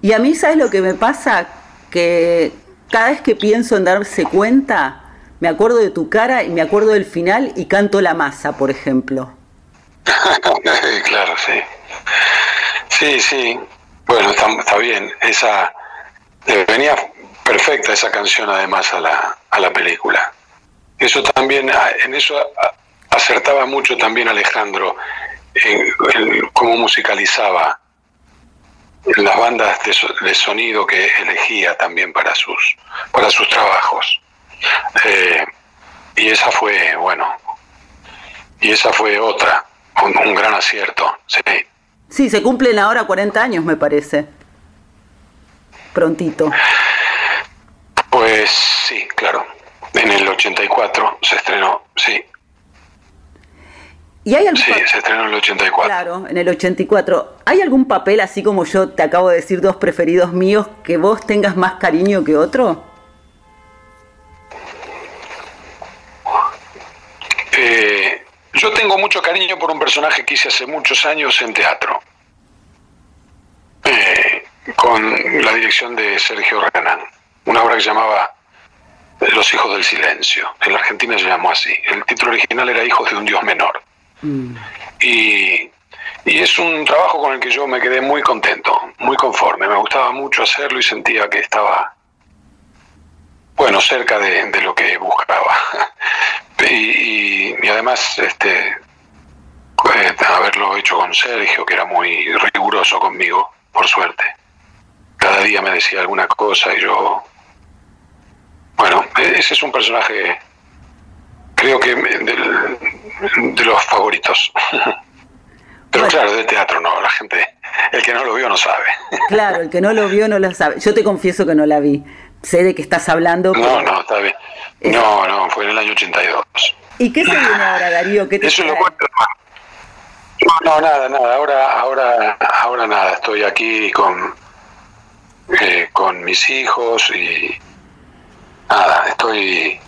Y a mí, ¿sabes lo que me pasa? Que cada vez que pienso en darse cuenta, me acuerdo de tu cara y me acuerdo del final y canto la masa, por ejemplo. claro, sí. Sí, sí. Bueno, está, bien. Esa venía perfecta esa canción además a la, a la película. Eso también, ah, en eso ah, acertaba mucho también Alejandro en, cómo musicalizaba las bandas de, de sonido que elegía también para sus para sus trabajos. Eh, y esa fue, bueno, y esa fue otra, un, un gran acierto. Sí. Sí, se cumplen ahora 40 años, me parece. Prontito. Pues sí, claro. En el 84 se estrenó, sí. ¿Y hay algún Sí, se estrenó en el 84. Claro, en el 84. ¿Hay algún papel, así como yo te acabo de decir, dos preferidos míos, que vos tengas más cariño que otro? Yo tengo mucho cariño por un personaje que hice hace muchos años en teatro, Eh, con la dirección de Sergio Renán, una obra que se llamaba Los Hijos del Silencio. En la Argentina se llamó así. El título original era Hijos de un Dios Menor. Y, y es un trabajo con el que yo me quedé muy contento, muy conforme. Me gustaba mucho hacerlo y sentía que estaba, bueno, cerca de, de lo que buscaba. Y, y- y además, este, eh, haberlo hecho con Sergio, que era muy riguroso conmigo, por suerte. Cada día me decía alguna cosa y yo... Bueno, e- ese es un personaje, creo que del- de los favoritos. Pero claro, de teatro no, la gente, el que no lo vio no sabe. Claro, el que no lo vio no lo sabe. Yo te confieso que no la vi. Sé de qué estás hablando. No, pero- no, está bien. No, no, fue en el año 82. ¿Y qué se viene ahora, Darío? ¿Qué te Eso lo cuento. No, nada, nada. Ahora, ahora, ahora nada. Estoy aquí con eh, con mis hijos y nada. Estoy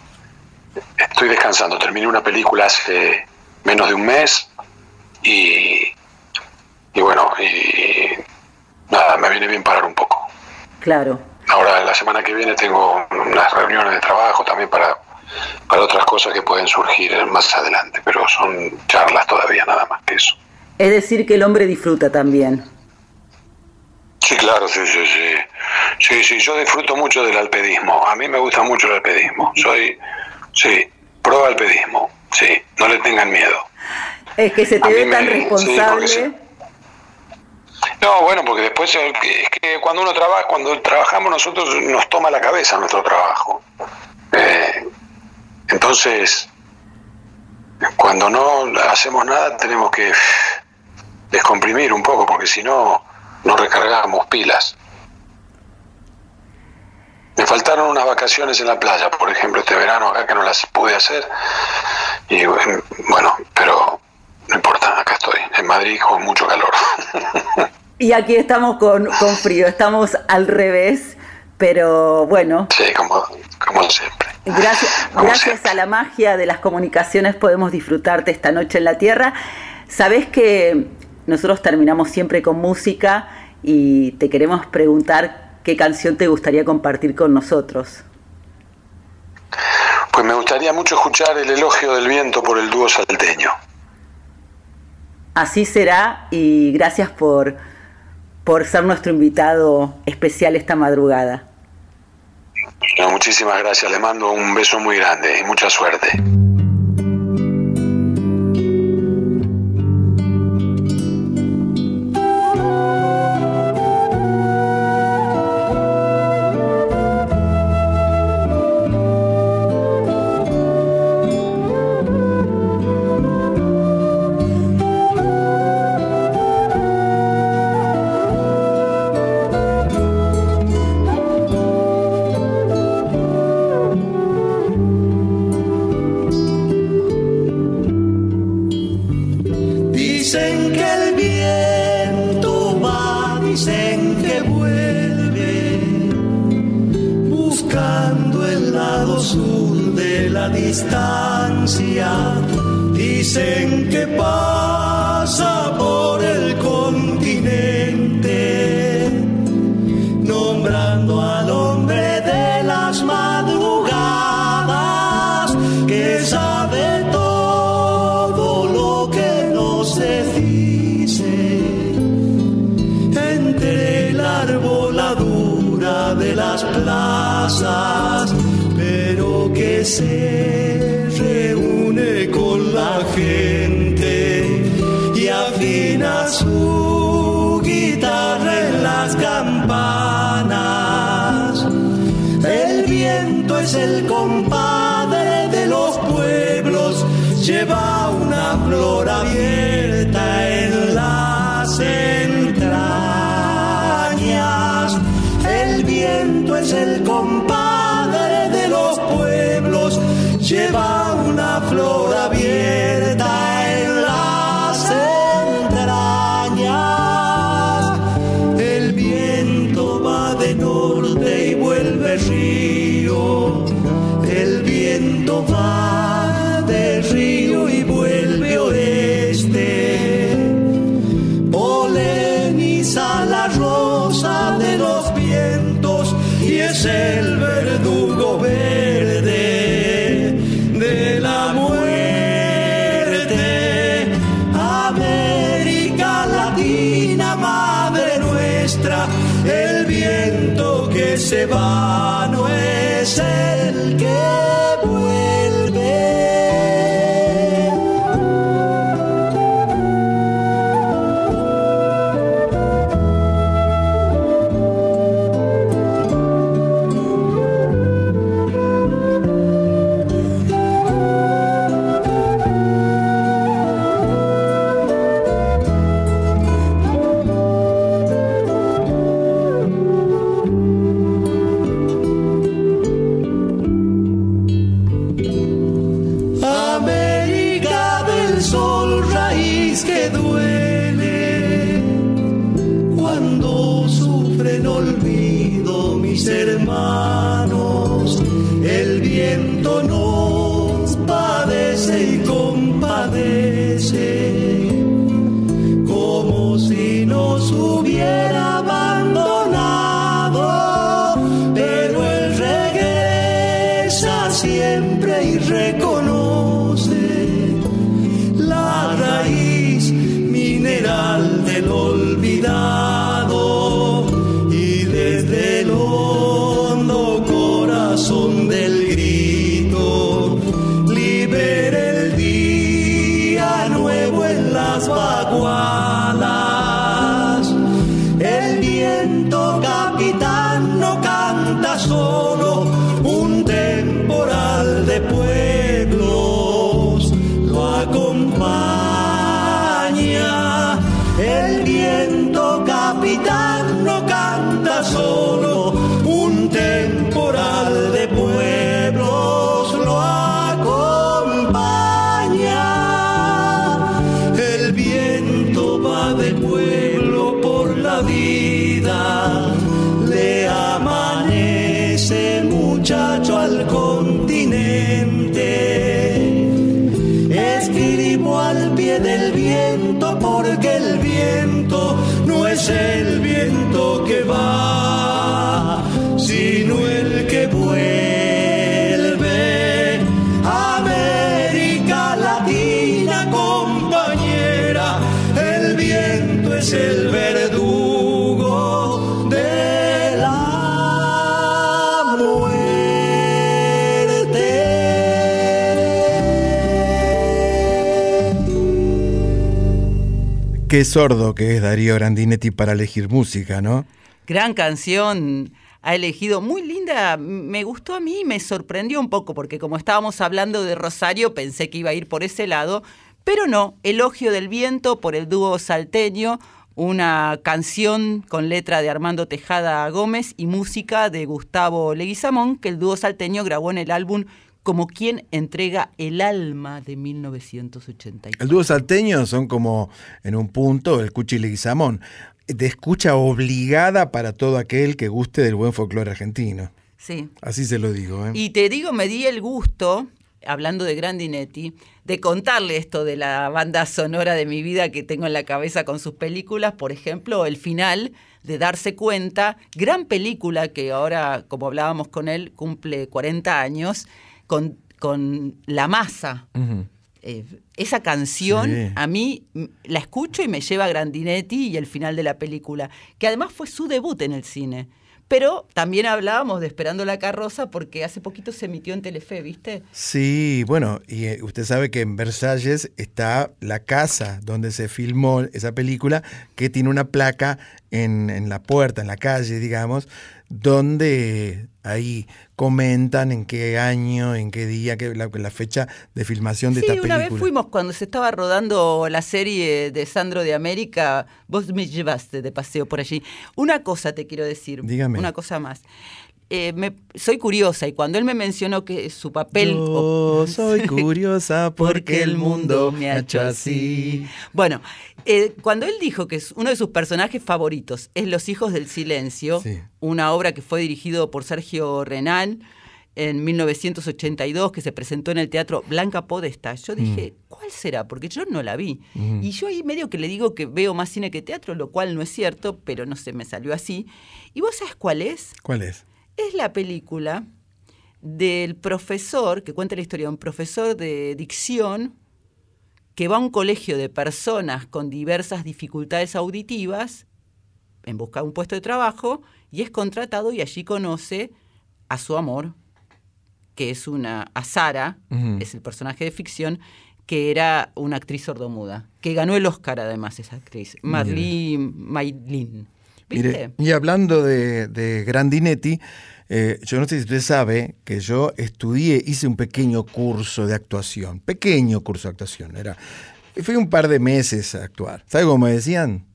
estoy descansando. Terminé una película hace menos de un mes y y bueno y nada. Me viene bien parar un poco. Claro. Ahora la semana que viene tengo unas reuniones de trabajo también para, para otras cosas que pueden surgir más adelante, pero son charlas todavía nada más que eso. Es decir, que el hombre disfruta también. Sí, claro, sí, sí, sí. Sí, sí, yo disfruto mucho del alpedismo. A mí me gusta mucho el alpedismo. Soy, sí, pro alpedismo. Sí, no le tengan miedo. Es que se te A ve tan responsable. sí. No, bueno, porque después eh, es que cuando uno trabaja, cuando trabajamos nosotros nos toma la cabeza nuestro trabajo. Eh, entonces, cuando no hacemos nada tenemos que descomprimir un poco, porque si no, no recargamos pilas. Me faltaron unas vacaciones en la playa, por ejemplo, este verano acá que no las pude hacer. Y bueno, pero no importa, acá estoy, en Madrid con mucho calor. Y aquí estamos con, con frío, estamos al revés, pero bueno, Sí, como, como siempre. gracias, Como gracias a la magia de las comunicaciones podemos disfrutarte esta noche en la Tierra. Sabes que nosotros terminamos siempre con música y te queremos preguntar qué canción te gustaría compartir con nosotros. Pues me gustaría mucho escuchar el elogio del viento por el dúo salteño. Así será y gracias por, por ser nuestro invitado especial esta madrugada. Muchísimas gracias, le mando un beso muy grande y mucha suerte. Mineral del Qué sordo que es Darío Grandinetti para elegir música, ¿no? Gran canción ha elegido, muy linda, me gustó a mí, me sorprendió un poco, porque como estábamos hablando de Rosario, pensé que iba a ir por ese lado, pero no, Elogio del Viento por el dúo salteño, una canción con letra de Armando Tejada Gómez y música de Gustavo Leguizamón, que el dúo salteño grabó en el álbum Como quien entrega el alma de 1984. El dúo salteño son como en un punto el Cuchi Leguizamón, de escucha obligada para todo aquel que guste del buen folclore argentino. Sí. Así se lo digo. ¿eh? Y te digo, me di el gusto, hablando de Grandinetti, de contarle esto de la banda sonora de mi vida que tengo en la cabeza con sus películas, por ejemplo, el final de Darse Cuenta, gran película que ahora, como hablábamos con él, cumple 40 años, con, con La Masa. Eh, esa canción Sí. a mí la escucho y me lleva a Grandinetti y el final de la película, que además fue su debut en el cine. Pero también hablábamos de Esperando la carroza porque hace poquito se emitió en Telefe, ¿viste? Sí, bueno, y eh, usted sabe que en Versalles está la casa donde se filmó esa película, que tiene una placa en, en la puerta, en la calle, digamos, donde ahí comentan en qué año, en qué día, qué, la, la fecha de filmación de Sí, esta una película. vez fuimos cuando se estaba rodando la serie de Sandro de América, vos me llevaste de paseo por allí. Una cosa te quiero decir, Dígame. una cosa más. Eh, me- soy curiosa y cuando él me mencionó que su papel... Yo soy curiosa porque el mundo me ha hecho así. Bueno, eh, cuando él dijo que uno de sus personajes favoritos es Los Hijos del Silencio, Sí. una obra que fue dirigido por Sergio Renal, en 1982 que se presentó en el teatro Blanca Podesta. Yo dije, ¿cuál será? Porque yo no la vi. Ujú. Y yo ahí medio que le digo que veo más cine que teatro, lo cual no es cierto, pero no sé, me salió así. ¿Y vos sabés cuál es? ¿Cuál es? Es la película del profesor, que cuenta la historia de un profesor de dicción que va a un colegio de personas con diversas dificultades auditivas en busca de un puesto de trabajo y es contratado y allí conoce a su amor, que es una, a Sara, es el personaje de ficción, que era una actriz sordomuda, que ganó el Oscar además esa actriz, Marlene Maylin. Y hablando de, de Grandinetti, eh, yo no sé si usted sabe que yo estudié, hice un pequeño curso de actuación, pequeño curso de actuación, era, fui un par de meses a actuar. ¿Sabe cómo me decían?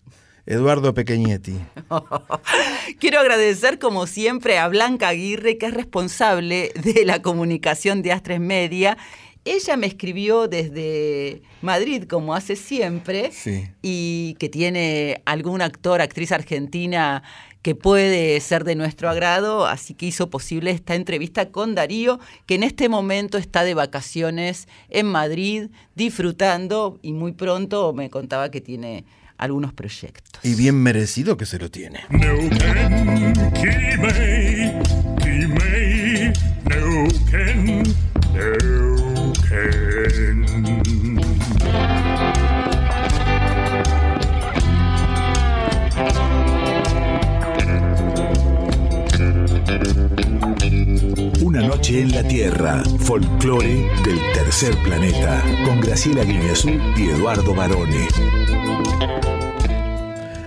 Eduardo Pequeñetti. Quiero agradecer como siempre a Blanca Aguirre, que es responsable de la comunicación de Astres Media. Ella me escribió desde Madrid, como hace siempre, Sí. y que tiene algún actor, actriz argentina que puede ser de nuestro agrado, así que hizo posible esta entrevista con Darío, que en este momento está de vacaciones en Madrid, disfrutando, y muy pronto me contaba que tiene algunos proyectos. Y bien merecido que se lo tiene. No noche en la Tierra, folclore del tercer planeta, con Graciela Guineazú y Eduardo Barone.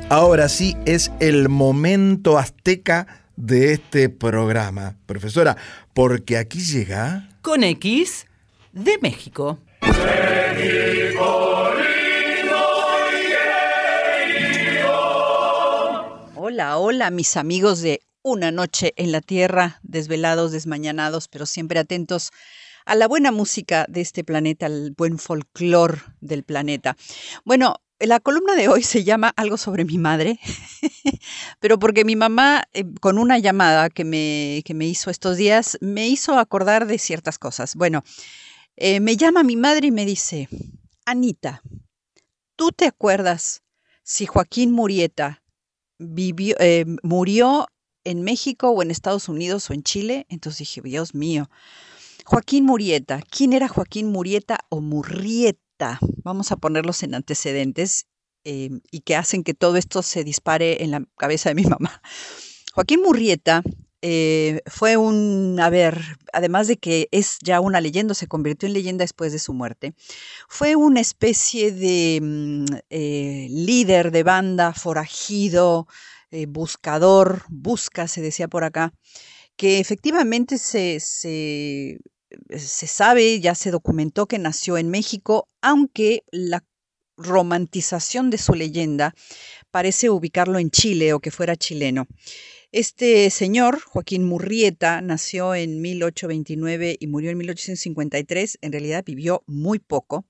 Ahora sí es el momento azteca de este programa. Profesora, porque aquí llega... Con X de México. Hola, hola, mis amigos de Una Noche en la Tierra, desvelados, desmañanados, pero siempre atentos a la buena música de este planeta, al buen folclor del planeta. Bueno, la columna de hoy se llama Algo sobre mi madre, pero porque mi mamá, eh, con una llamada que me, que me hizo estos días, me hizo acordar de ciertas cosas. Bueno, eh, me llama mi madre y me dice, Anita, ¿tú te acuerdas si Joaquín Murieta vivió, eh, murió en México o en Estados Unidos o en Chile? Entonces dije, Dios mío. Joaquín Murieta, ¿quién era Joaquín Murieta o Murrieta? Vamos a ponerlos en antecedentes eh, y que hacen que todo esto se dispare en la cabeza de mi mamá. Joaquín Murrieta eh, fue un, a ver, además de que es ya una leyenda, se convirtió en leyenda después de su muerte, fue una especie de mm, eh, líder de banda, forajido, eh, buscador, busca, se decía por acá, que efectivamente se, se, se sabe, ya se documentó que nació en México, aunque la romantización de su leyenda parece ubicarlo en Chile o que fuera chileno. Este señor, Joaquín Murrieta, nació en 1829 y murió en 1853. En realidad vivió muy poco,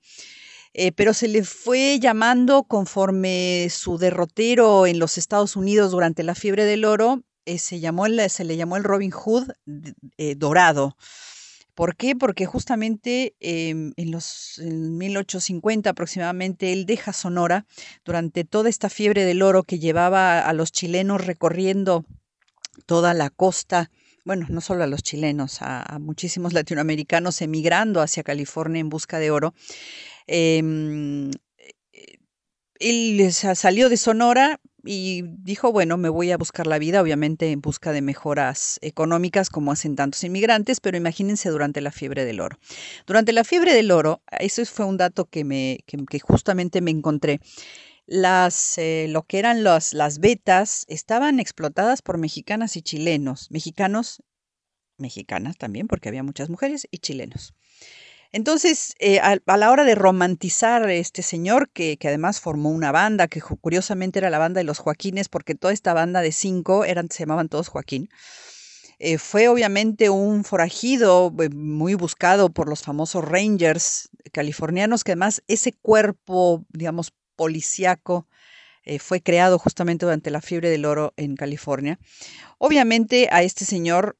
eh, pero se le fue llamando conforme su derrotero en los Estados Unidos durante la fiebre del oro, eh, se, llamó se le llamó el Robin Hood eh, dorado. ¿Por qué? Porque justamente em, en los en 1850 aproximadamente él deja Sonora durante toda esta fiebre del oro que llevaba a los chilenos recorriendo toda la costa, bueno, no solo a los chilenos, a muchísimos latinoamericanos emigrando hacia California en busca de oro. Em, eh, él sa- salió de Sonora y dijo, bueno, me voy a buscar la vida, obviamente en busca de mejoras económicas como hacen tantos inmigrantes, pero imagínense durante la fiebre del oro. Durante la fiebre del oro, eso fue un dato que, me, que, que justamente me encontré, las, eh, lo que eran las, las vetas estaban explotadas por mexicanas y chilenos, mexicanos, mexicanas también, porque había muchas mujeres, y chilenos. Entonces, eh, a, la hora de romantizar a este señor, que, además formó una banda, que curiosamente era la banda de los Joaquines, porque toda esta banda de cinco eran, se llamaban todos Joaquín, eh, fue obviamente un forajido eh, muy buscado por los famosos Rangers californianos, que además ese cuerpo, digamos, policíaco fue creado justamente durante la fiebre del oro en California. Obviamente a este señor,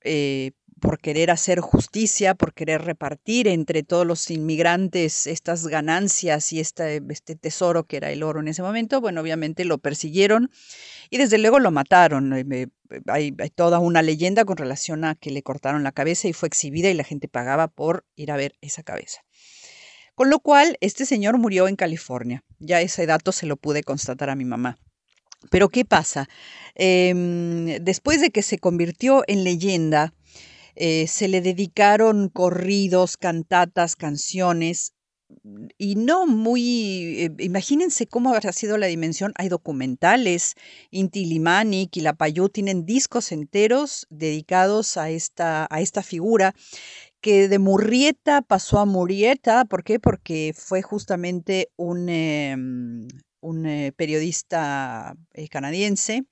por querer hacer justicia, por querer repartir entre todos los inmigrantes estas ganancias y este, tesoro que era el oro en ese momento, bueno, obviamente lo persiguieron y desde luego lo mataron. Eh, hay toda una leyenda con relación a que le cortaron la cabeza y fue exhibida y la gente pagaba por ir a ver esa cabeza. Con lo cual, este señor murió en California. Ya ese dato se lo pude constatar a mi mamá. Pero ¿qué pasa? Em, después de que se convirtió en leyenda, eh, se le dedicaron corridos, cantatas, canciones, y no muy, eh, imagínense cómo habrá sido la dimensión. Hay documentales, Inti Limani, Quilapayú tienen discos enteros dedicados a esta, a esta figura que de Murrieta pasó a Murieta. ¿Por qué? Porque fue justamente un, em, un eh, periodista canadiense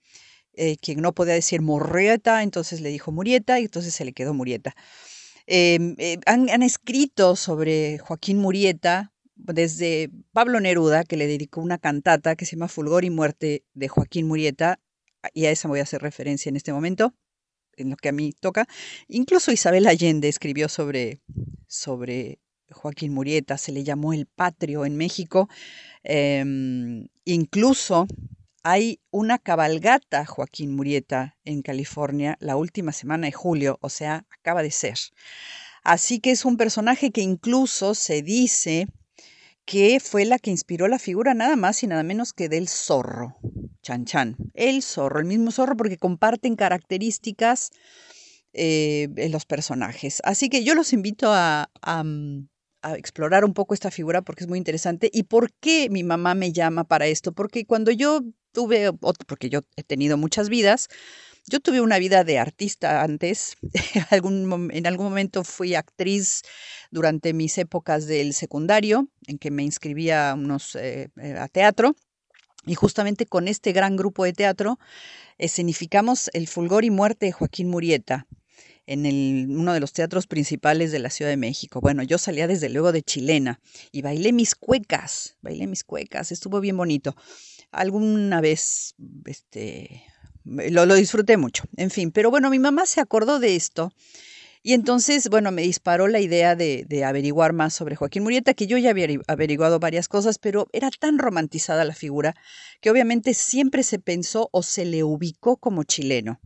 eh, quien no podía decir Murrieta, entonces le dijo Murieta y entonces se le quedó Murieta. Em, eh, han, escrito sobre Joaquín Murieta desde Pablo Neruda, que le dedicó una cantata que se llama Fulgor y Muerte de Joaquín Murieta, y a esa voy a hacer referencia en este momento, en lo que a mí toca. Incluso Isabel Allende escribió sobre, sobre Joaquín Murieta, se le llamó el patrio en México. Em, incluso hay una cabalgata Joaquín Murieta en California la última semana de julio, o sea, acaba de ser. Así que es un personaje que incluso se dice que fue la que inspiró la figura nada más y nada menos que del zorro, Chan Chan. El zorro, el mismo zorro porque comparten características eh, en los personajes. Así que yo los invito a, a, mm, a explorar un poco esta figura porque es muy interesante. ¿Y por qué mi mamá me llama para esto? Porque cuando yo tuve, porque yo he tenido muchas vidas, yo tuve una vida de artista antes. En algún momento fui actriz durante mis épocas del secundario, en que me inscribía unos, eh, eh, a teatro. Y justamente con este gran grupo de teatro escenificamos El fulgor y muerte de Joaquín Murieta en uno de los teatros principales de la Ciudad de México. Bueno, yo salía desde luego de chilena y bailé mis cuecas, bailé mis cuecas, estuvo bien bonito. Alguna vez, este, lo, lo disfruté mucho, en fin, pero bueno, mi mamá se acordó de esto y entonces, bueno, me disparó la idea de, de averiguar más sobre Joaquín Murieta, que yo ya había averi- averiguado varias cosas, pero era tan romantizada la figura que obviamente siempre se pensó o se le ubicó como chileno.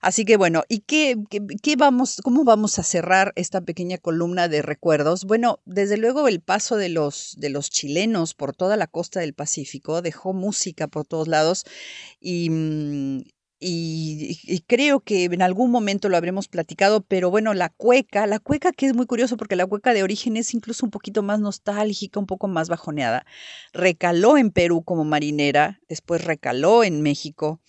Así que bueno, ¿y qué, qué, vamos, cómo vamos a cerrar esta pequeña columna de recuerdos? Bueno, desde luego el paso de los, de los chilenos por toda la costa del Pacífico dejó música por todos lados y, y, y creo que en algún momento lo habremos platicado, pero bueno, la cueca, la cueca que es muy curioso porque la cueca de origen es incluso un poquito más nostálgica, un poco más bajoneada. Recaló en Perú como marinera, después recaló en México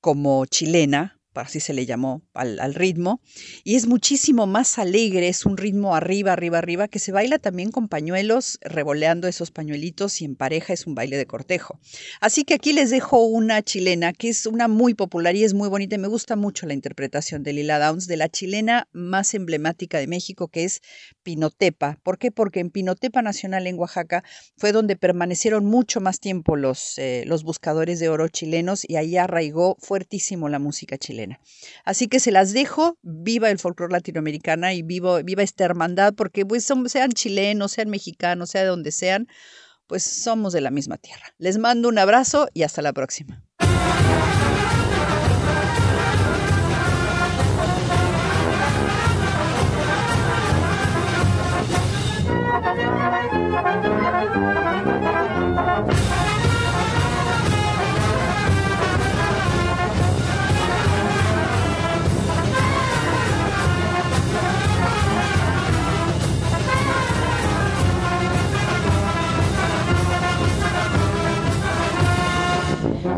como chilena, así se le llamó al, ritmo, y es muchísimo más alegre, es un ritmo arriba, arriba, arriba, que se baila también con pañuelos, revoleando esos pañuelitos y en pareja es un baile de cortejo. Así que aquí les dejo una chilena que es una muy popular y es muy bonita y me gusta mucho la interpretación de Lila Downs de la chilena más emblemática de México que es Pinotepa. ¿Por qué? Porque en Pinotepa Nacional en Oaxaca fue donde permanecieron mucho más tiempo los, eh, los buscadores de oro chilenos y ahí arraigó fuertísimo la música chilena. Así que se las dejo, viva el folclore latinoamericano y vivo, viva esta hermandad, porque pues sean chilenos, sean mexicanos, sea de donde sean, pues somos de la misma tierra. Les mando un abrazo y hasta la próxima.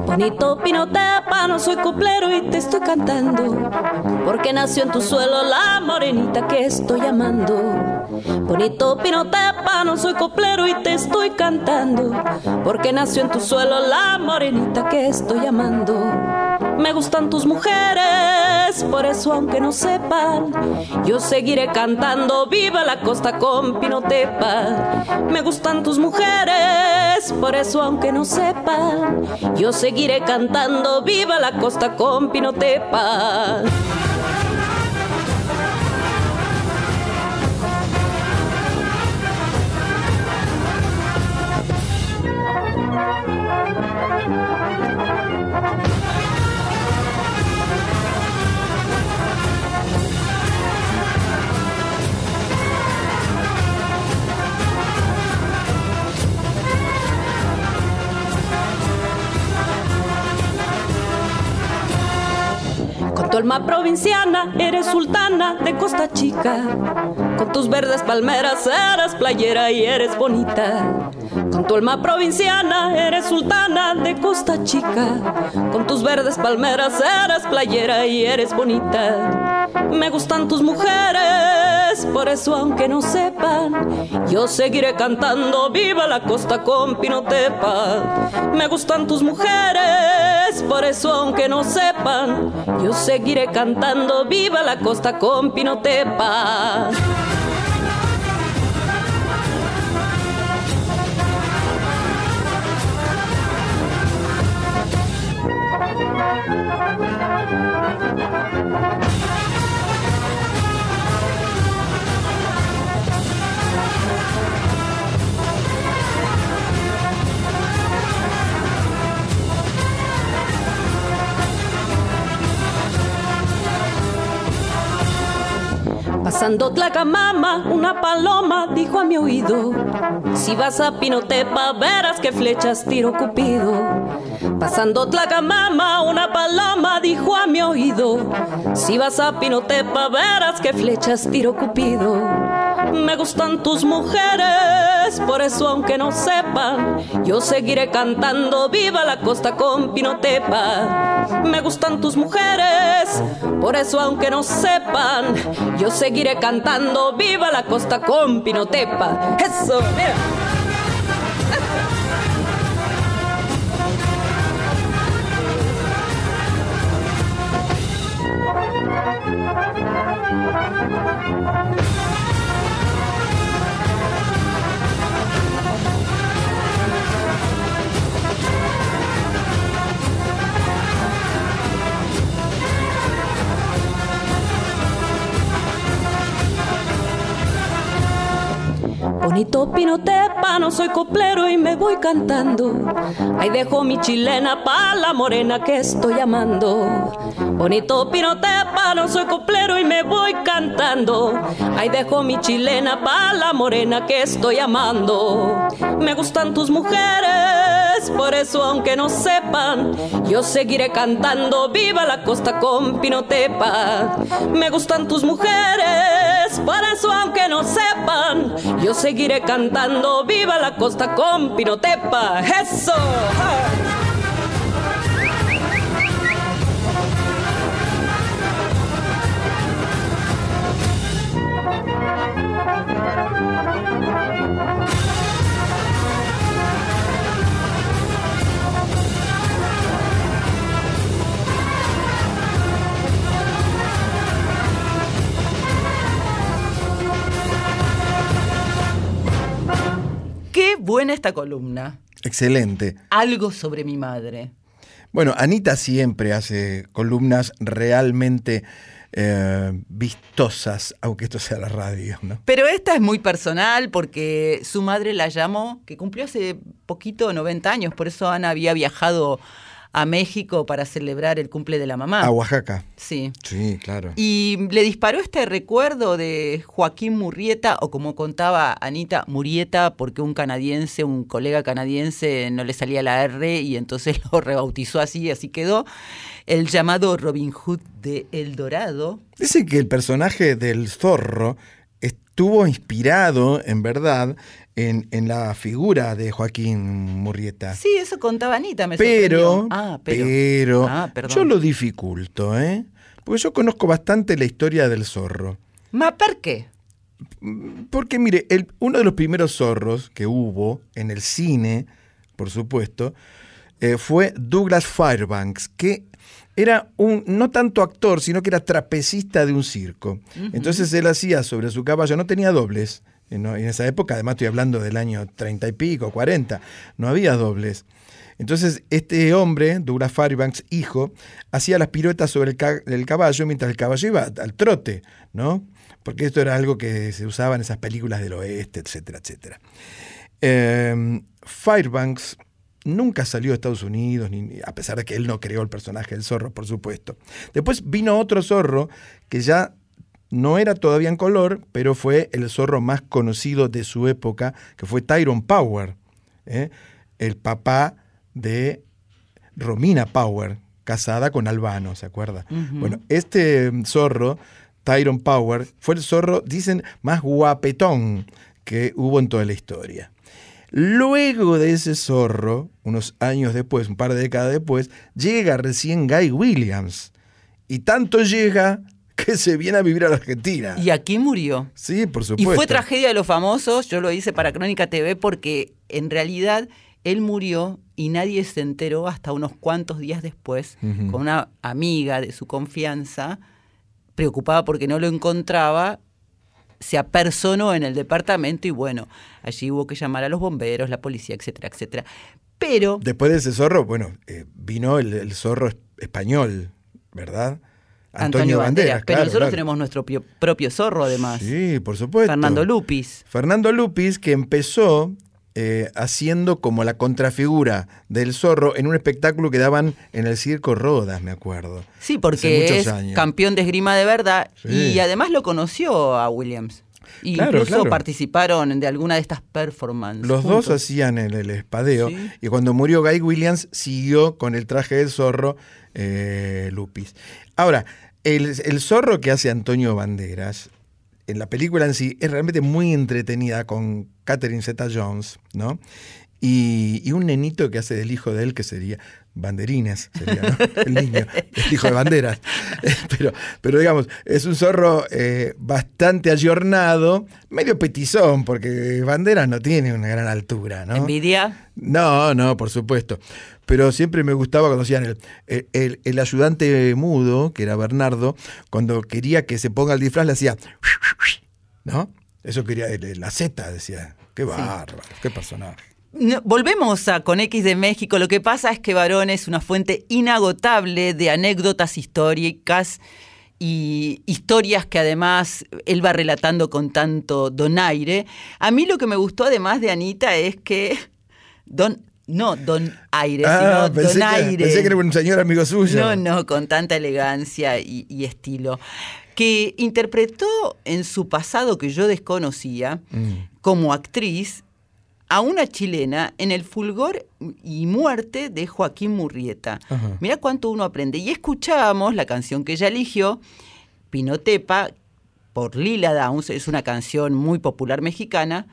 Bonito Pinotepa, no soy coplero y te estoy cantando, porque nació en tu suelo la morenita que estoy amando. Bonito Pinotepa, no soy coplero y te estoy cantando, porque nació en tu suelo la morenita que estoy amando me gustan tus mujeres, por eso aunque no sepan, yo seguiré cantando viva la costa con Pinotepa. Me gustan tus mujeres, por eso aunque no sepan, yo seguiré cantando viva la costa con Pinotepa. Thank. Alma provinciana, eres sultana de Costa Chica. Con tus verdes palmeras eres playera y eres bonita. Con tu alma provinciana, eres sultana de Costa Chica. Con tus verdes palmeras eres playera y eres bonita. Me gustan tus mujeres, por eso aunque no sepan, yo seguiré cantando viva la costa con Pinotepa. Me gustan tus mujeres, por eso aunque no sepan, yo seguiré cantando viva la costa con Pinotepa. Pasando Tlacamama, una paloma dijo a mi oído: Si vas a Pinotepa, verás que flechas tiro Cupido. Pasando Tlacamama, una paloma dijo a mi oído: Si vas a Pinotepa, verás que flechas tiro Cupido. Me gustan tus mujeres, por eso aunque no sepan, yo seguiré cantando viva la costa con Pinotepa. Me gustan tus mujeres, por eso aunque no sepan, yo seguiré cantando viva la costa con Pinotepa. Eso. Bonito Pinotepa, no soy coplero y me voy cantando. Ahí dejo mi chilena pa' la morena que estoy amando. Bonito Pinotepa, no soy coplero y me voy cantando. Ahí dejo mi chilena pa' la morena que estoy amando. Me gustan tus mujeres, por eso aunque no sepan, yo seguiré cantando. Viva la costa con Pinotepa. Me gustan tus mujeres, por eso aunque no sepan, yo seguiré cantando. Viva la costa con Pinotepa. Eso. Qué buena esta columna. Excelente. Algo sobre mi madre. Bueno, Anita siempre hace columnas realmente eh, vistosas, aunque esto sea la radio, ¿no? Pero esta es muy personal porque su madre la llamó, que cumplió hace poquito 90 años, por eso Ana había viajado a México para celebrar el cumple de la mamá. A Oaxaca. Sí. Sí, claro. Y le disparó este recuerdo de Joaquín Murrieta, o como contaba Anita, Murieta, porque un canadiense, un colega canadiense, no le salía la R y entonces lo rebautizó así, así quedó. El llamado Robin Hood de El Dorado. Dicen que el personaje del zorro estuvo inspirado, en verdad, en, en la figura de Joaquín Murrieta. Sí, eso contaba Anita, me Pero. Ah, pero. pero, Ah, yo lo dificulto, ¿eh? Porque yo conozco bastante la historia del zorro. ¿Ma por qué? Porque mire, el- uno de los primeros zorros que hubo en el cine, por supuesto, eh, fue Douglas Fairbanks, que era un no tanto actor, sino que era trapecista de un circo. Entonces él hacía sobre su caballo, no tenía dobles. ¿No? En esa época, además estoy hablando del año 30 y pico, 40, no había dobles. Entonces, este hombre, Douglas Fairbanks, hijo, hacía las piruetas sobre el, ca- el caballo mientras el caballo iba al trote, ¿no? Porque esto era algo que se usaba en esas películas del oeste, etcétera, etcétera. Eh, Fairbanks nunca salió de Estados Unidos, ni, ni- a pesar de que él no creó el personaje del zorro, por supuesto. Después vino otro zorro que ya no era todavía en color, pero fue el zorro más conocido de su época, que fue Tyrone Power, ¿eh? el papá de Romina Power, casada con Albano, ¿se acuerda? Bueno, este mm, zorro, Tyron Power, fue el zorro, dicen, más guapetón que hubo en toda la historia. Luego de ese zorro, unos años después, un par de décadas después, llega recién Guy Williams. Y tanto llega que se viene a vivir a la Argentina. Y aquí murió. Sí, por Y supuesto. fue tragedia de los famosos, yo lo hice para Crónica TV porque en realidad él murió y nadie se enteró hasta unos cuantos días después, con una amiga de su confianza, preocupada porque no lo encontraba, se apersonó en el departamento y bueno, allí hubo que llamar a los bomberos, la policía, etcétera, etcétera. Pero Después de ese zorro, bueno, eh, vino el, el zorro es- español, ¿verdad? Antonio, Banderas, pero claro, nosotros claro. tenemos nuestro pio- propio zorro además. Sí, por supuesto. Fernando Lupis. Fernando Lupis, que empezó eh, haciendo como la contrafigura del zorro en un espectáculo que daban en el Circo Rodas, me acuerdo. Sí, porque es años. campeón de esgrima de verdad Sí. y además lo conoció a Williams. Y Claro, incluso claro. participaron de alguna de estas performances. Los dos hacían el, el espadeo Sí. y cuando murió Guy Williams siguió con el traje del zorro eh, Lupis. Ahora, el, el zorro que hace Antonio Banderas, en la película en sí, es realmente muy entretenida con Catherine Zeta-Jones, ¿no? Y, y un nenito que hace del hijo de él, que sería Banderines, sería, ¿no? El niño, el hijo de Banderas. Pero, pero digamos, es un zorro eh, bastante ayornado, medio petizón, porque Banderas no tiene una gran altura, ¿no? ¿Envidia? No, no, por supuesto. Pero siempre me gustaba cuando hacían el, el, el- el ayudante mudo, que era Bernardo, cuando quería que se ponga el disfraz, le hacía. ¿No? Eso quería la Z, decía. Qué bárbaro, qué personaje. Volvemos a Con X de México. Lo que pasa es que Varón es una fuente inagotable de anécdotas históricas y historias que además él va relatando con tanto donaire. A mí lo que me gustó además de Anita es que Don no Don Aire, Ah, sino pensé, que, Donaire. pensé que era un señor amigo suyo. No, no, con tanta elegancia y, y estilo. Que interpretó en su pasado que yo desconocía Mm. como actriz a una chilena en el fulgor y muerte de Joaquín Murrieta. Ajá. Mira cuánto uno aprende. Y escuchábamos la canción que ella eligió, Pinotepa, por Lila Downs, es una canción muy popular mexicana,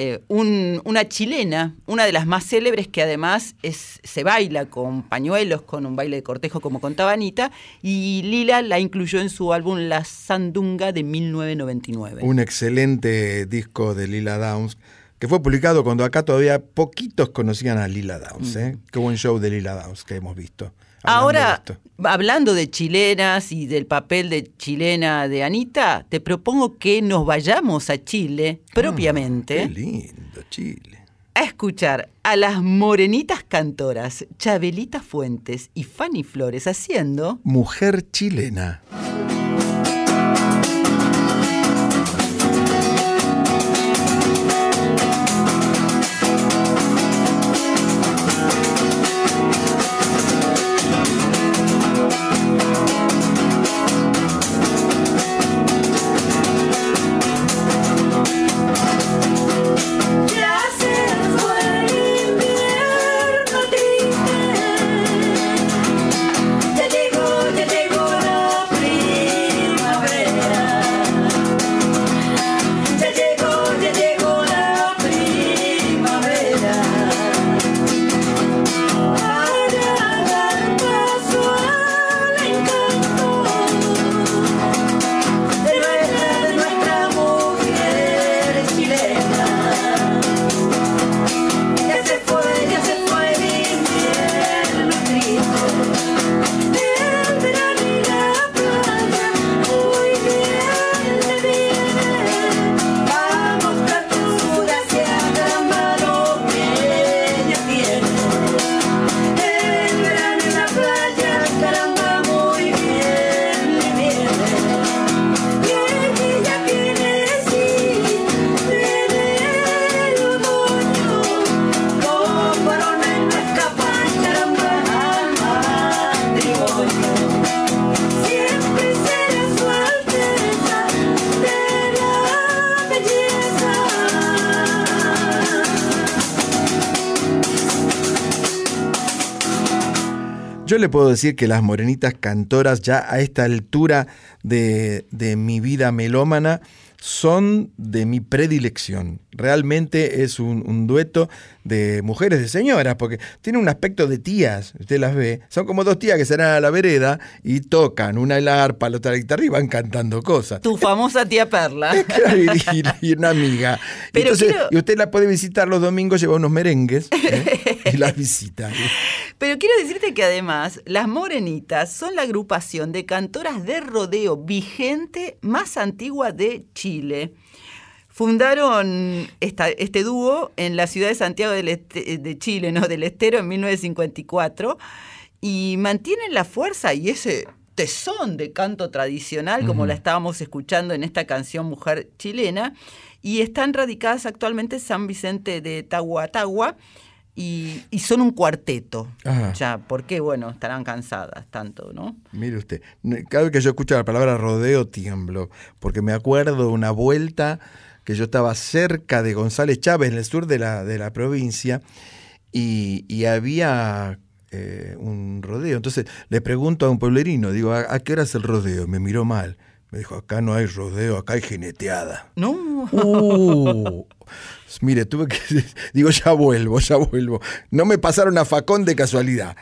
eh, un- una chilena, una de las más célebres que además es, se baila con pañuelos, con un baile de cortejo como contaba Anita, y Lila la incluyó en su álbum La Sandunga de 1999. Un excelente disco de Lila Downs, que fue publicado cuando acá todavía poquitos conocían a Lila Downs. ¿eh? Qué buen show de Lila Downs que hemos visto. hablando Ahora, de hablando de chilenas y del papel de chilena de Anita, te propongo que nos vayamos a Chile propiamente Ah, Qué lindo, Chile. a escuchar a las morenitas cantoras Chabelita Fuentes y Fanny Flores haciendo Mujer chilena. Yo le puedo decir que las morenitas cantoras ya a esta altura de, de mi vida melómana son de mi predilección. Realmente es un, un dueto de mujeres, de señoras, porque tiene un aspecto de tías, usted las ve. Son como dos tías que se van a la vereda y tocan, una el arpa, la otra la guitarra y van cantando cosas. Tu famosa tía Perla. Claro, y, y- y una amiga. Pero Entonces, quiero- Y usted la puede visitar los domingos, lleva unos merengues ¿eh? y las visita. Pero quiero decirte que además las Morenitas son la agrupación de cantoras de rodeo vigente más antigua de Chile. Fundaron esta- este dúo en la ciudad de Santiago del Este- de Chile, ¿no? del Estero, en 1954, y mantienen la fuerza y ese tesón de canto tradicional, como la estábamos escuchando en esta canción Mujer Chilena, y están radicadas actualmente en San Vicente de Tahuatagua, y, y son un cuarteto. Ajá. Ya, porque bueno, estarán cansadas tanto, ¿no? Mire usted, cada vez que yo escucho la palabra rodeo tiemblo, porque me acuerdo una vuelta que yo estaba cerca de González Chávez, en el sur de la, de la provincia, y, y había eh, un rodeo. Entonces le pregunto a un pueblerino, digo, ¿a, a qué hora es el rodeo? Me miró mal. Me dijo, acá no hay rodeo, acá hay jineteada. No. Uh, mire, tuve que. Digo, ya vuelvo, ya vuelvo. No me pasaron a facón de casualidad.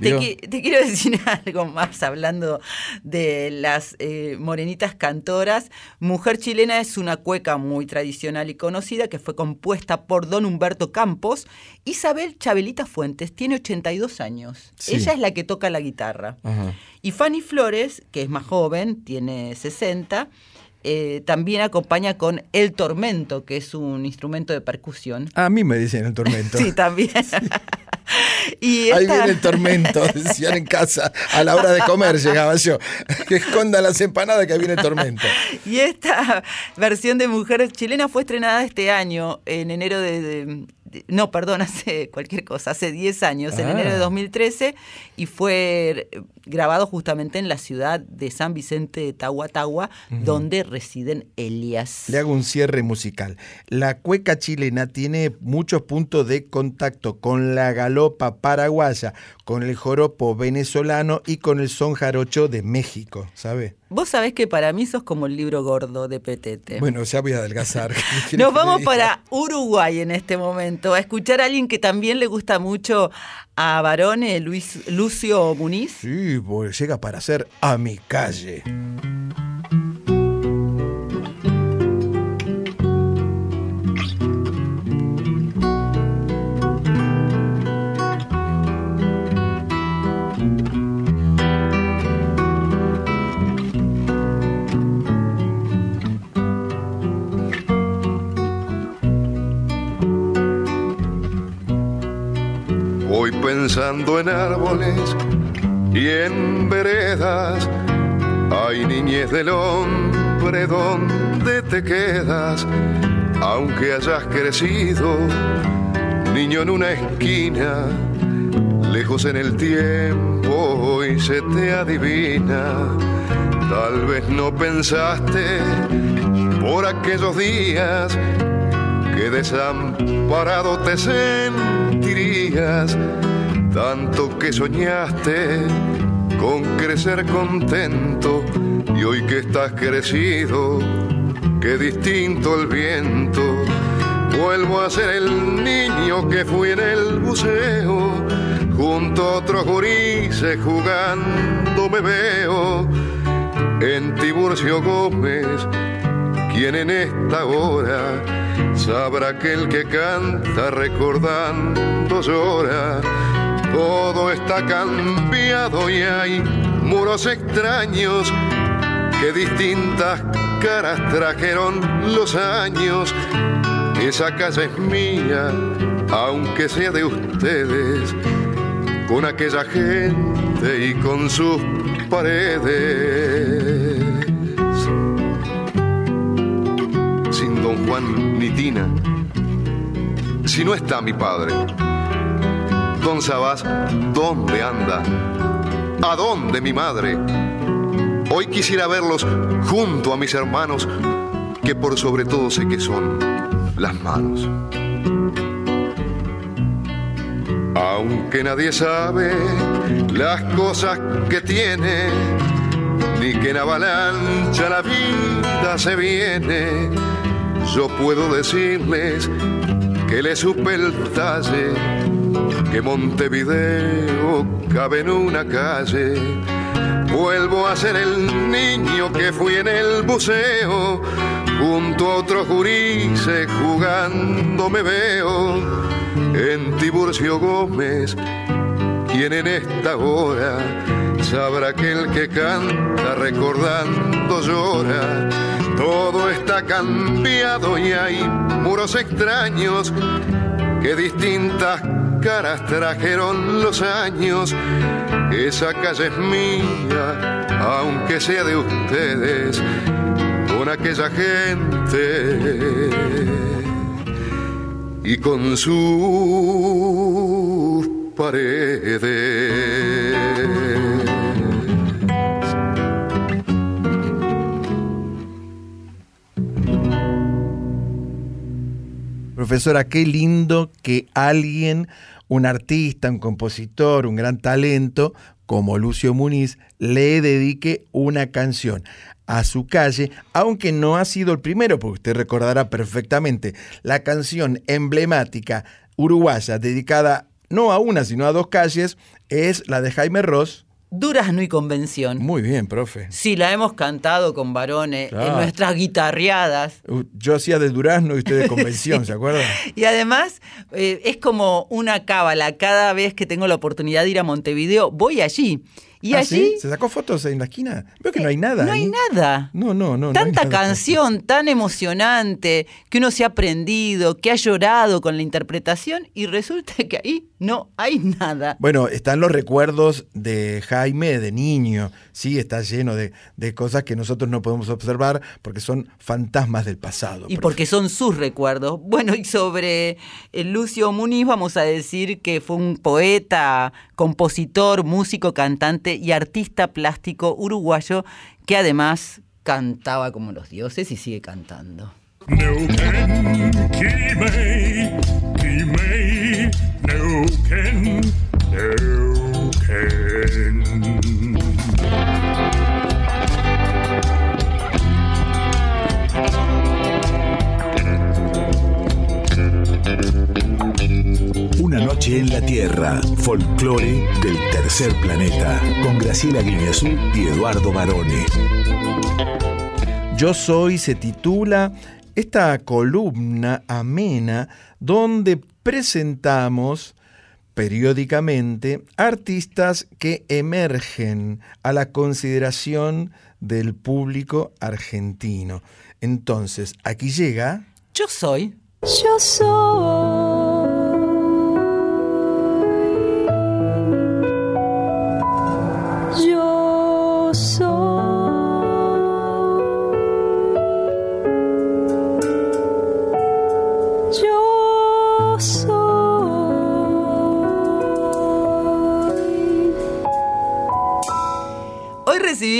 Te, quiero decir algo más hablando de las eh, morenitas cantoras. Mujer chilena es una cueca muy tradicional y conocida que fue compuesta por don Humberto Campos. Isabel Chabelita Fuentes tiene 82 años. Sí. Ella es la que toca la guitarra. Ajá. Y Fanny Flores, que es más joven, tiene 60, eh, también acompaña con el tormento, que es un instrumento de percusión. A mí me dicen el tormento. Sí, también. y Ahí viene el tormento, decían en casa. A la hora de comer llegaba yo. Que esconda las empanadas que ahí viene el tormento. Y esta versión de Mujer Chilena fue estrenada este año, en enero de- no, perdón, hace cualquier cosa, hace 10 años, en Ah. enero de 2013, y fue eh, grabado justamente en la ciudad de San Vicente de Tahuatagua, Ujú. donde residen Elias. Le hago un cierre musical. La cueca chilena tiene muchos puntos de contacto con la galopa paraguaya, con el joropo venezolano y con el son jarocho de México, ¿sabe? Vos sabés que para mí sos como el libro gordo de Petete. Bueno, ya voy a adelgazar. ¿Qué quiere Nos vamos para Uruguay en este momento, a escuchar a alguien que también le gusta mucho a Barone, Luis, Lucio Muniz. Sí, pues llega para hacer a mi calle. Pensando en árboles y en veredas. Ay, niñez del hombre, ¿dónde te quedas? Aunque hayas crecido, niño en una esquina, lejos en el tiempo y se te adivina. Tal vez no pensaste por aquellos días que desamparado te sentirías, tanto que soñaste con crecer contento y hoy que estás crecido, qué distinto el viento. Vuelvo a ser el niño que fui en el buceo, junto a otros gurises jugando me veo. En Tiburcio Gómez, quien en esta hora sabrá que el que canta recordando llora. Todo está cambiado y hay muros extraños que distintas caras trajeron los años. Esa casa es mía, aunque sea de ustedes, con aquella gente y con sus paredes. Sin don Juan ni Tina, si no está mi padre, don Sabás, ¿dónde anda? ¿A dónde mi madre? Hoy quisiera verlos junto a mis hermanos, que por sobre todo sé que son las manos. Aunque nadie sabe las cosas que tiene, ni que en avalancha la vida se viene, yo puedo decirles que le supe el talle, que Montevideo cabe en una calle. Vuelvo a ser el niño que fui en el buceo, junto a otros gurises jugando me veo. En Tiburcio Gómez, quien en esta hora sabrá que el que canta recordando llora. Todo está cambiado y hay muros extraños que distintas caras trajeron los años. Esa calle es mía, aunque sea de ustedes, con aquella gente y con sus paredes. Profesora, qué lindo que alguien, un artista, un compositor, un gran talento, como Lucio Muniz, le dedique una canción a su calle, aunque no ha sido el primero, porque usted recordará perfectamente la canción emblemática uruguaya dedicada no a una, sino a dos calles, es la de Jaime Ross. Durazno y Convención. Muy bien, profe. Sí, la hemos cantado con varones en nuestras guitarreadas. Uh, Yo hacía de Durazno y usted de Convención, ¿se acuerdan? Y además eh, es como una cábala. Cada vez que tengo la oportunidad de ir a Montevideo, voy allí. Y ¿Ah, allí sí? ¿Se sacó fotos en la esquina? Veo que no hay nada. no hay ahí. nada. No, no, no. Tanta canción tan emocionante que uno se ha aprendido, que ha llorado con la interpretación y resulta que ahí no hay nada. Bueno, están los recuerdos de Jaime de niño, sí, está lleno de, de cosas que nosotros no podemos observar porque son fantasmas del pasado. Y porque son sus recuerdos. Bueno, y sobre el Lucio Muniz vamos a decir que fue un poeta, compositor, músico, cantante y artista plástico uruguayo que además cantaba como los dioses y sigue cantando. Neuquén, noche en la Tierra, folclore del tercer planeta, con Graciela Guineazú y Eduardo Barone. Yo soy se titula esta columna amena donde presentamos periódicamente artistas que emergen a la consideración del público argentino. Entonces, aquí llega... Yo soy. Yo soy.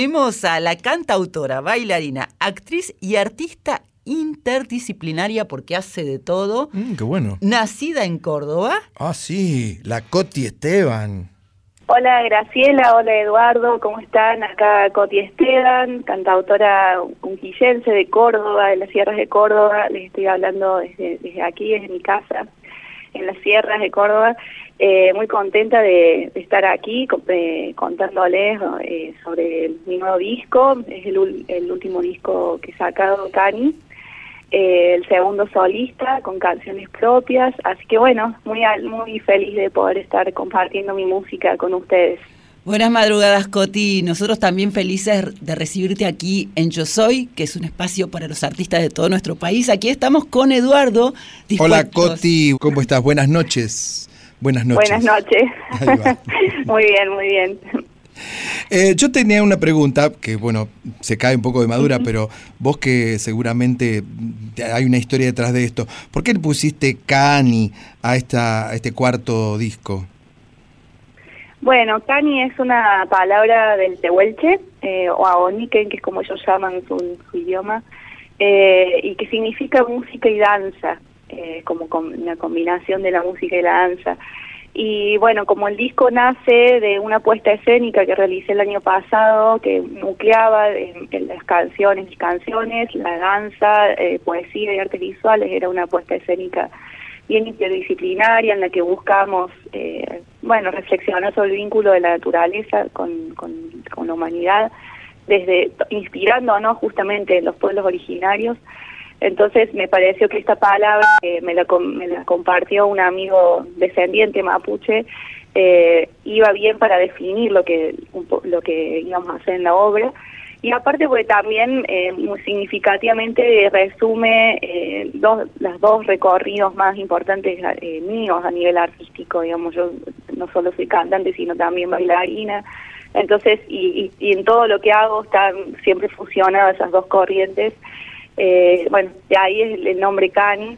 A la cantautora, bailarina, actriz y artista interdisciplinaria porque hace de todo. Mm, qué bueno. Nacida en Córdoba. Ah, sí, la Coti Esteban. Hola Graciela, hola Eduardo, ¿cómo están? Acá Coti Esteban, cantautora unquillense de Córdoba, de las sierras de Córdoba, les estoy hablando desde, desde aquí, desde mi casa, en las sierras de Córdoba. Eh, muy contenta de, de estar aquí eh, contándoles eh, sobre mi nuevo disco, es el, el último disco que he sacado, Cani. Eh, el segundo solista con canciones propias, así que bueno, muy al- muy feliz de poder estar compartiendo mi música con ustedes. Buenas madrugadas, Coti. Nosotros también felices de recibirte aquí en Yo Soy, que es un espacio para los artistas de todo nuestro país. Aquí estamos con Eduardo. Hola Coti, ¿cómo estás? Buenas noches. Buenas noches. Buenas noches. Muy bien, muy bien. Eh, yo tenía una pregunta que, bueno, se cae un poco de madura, pero vos que seguramente te- hay una historia detrás de esto, ¿por qué le pusiste Cani a, esta, a este cuarto disco? Bueno, Cani es una palabra del tehuelche, eh, o aoniken, que es como ellos llaman su, su idioma, eh, y que significa música y danza, eh, como com- una combinación de la música y la danza. Y bueno, como el disco nace de una puesta escénica que realicé el año pasado, que nucleaba en las canciones, mis canciones, la danza, eh, poesía y artes visuales, era una puesta escénica bien interdisciplinaria en la que buscamos, eh, bueno, reflexionar sobre el vínculo de la naturaleza con, con, con la humanidad, desde inspirándonos justamente en los pueblos originarios. Entonces me pareció que esta palabra eh, me, la, me la compartió un amigo descendiente mapuche, eh, iba bien para definir lo que lo que íbamos a hacer en la obra. Y aparte porque también eh, muy significativamente resume eh, dos, los dos recorridos más importantes eh, míos a nivel artístico, digamos, yo no solo soy cantante sino también bailarina, entonces y, y, y en todo lo que hago están siempre fusionadas esas dos corrientes, eh, bueno, de ahí es el, nombre Cani,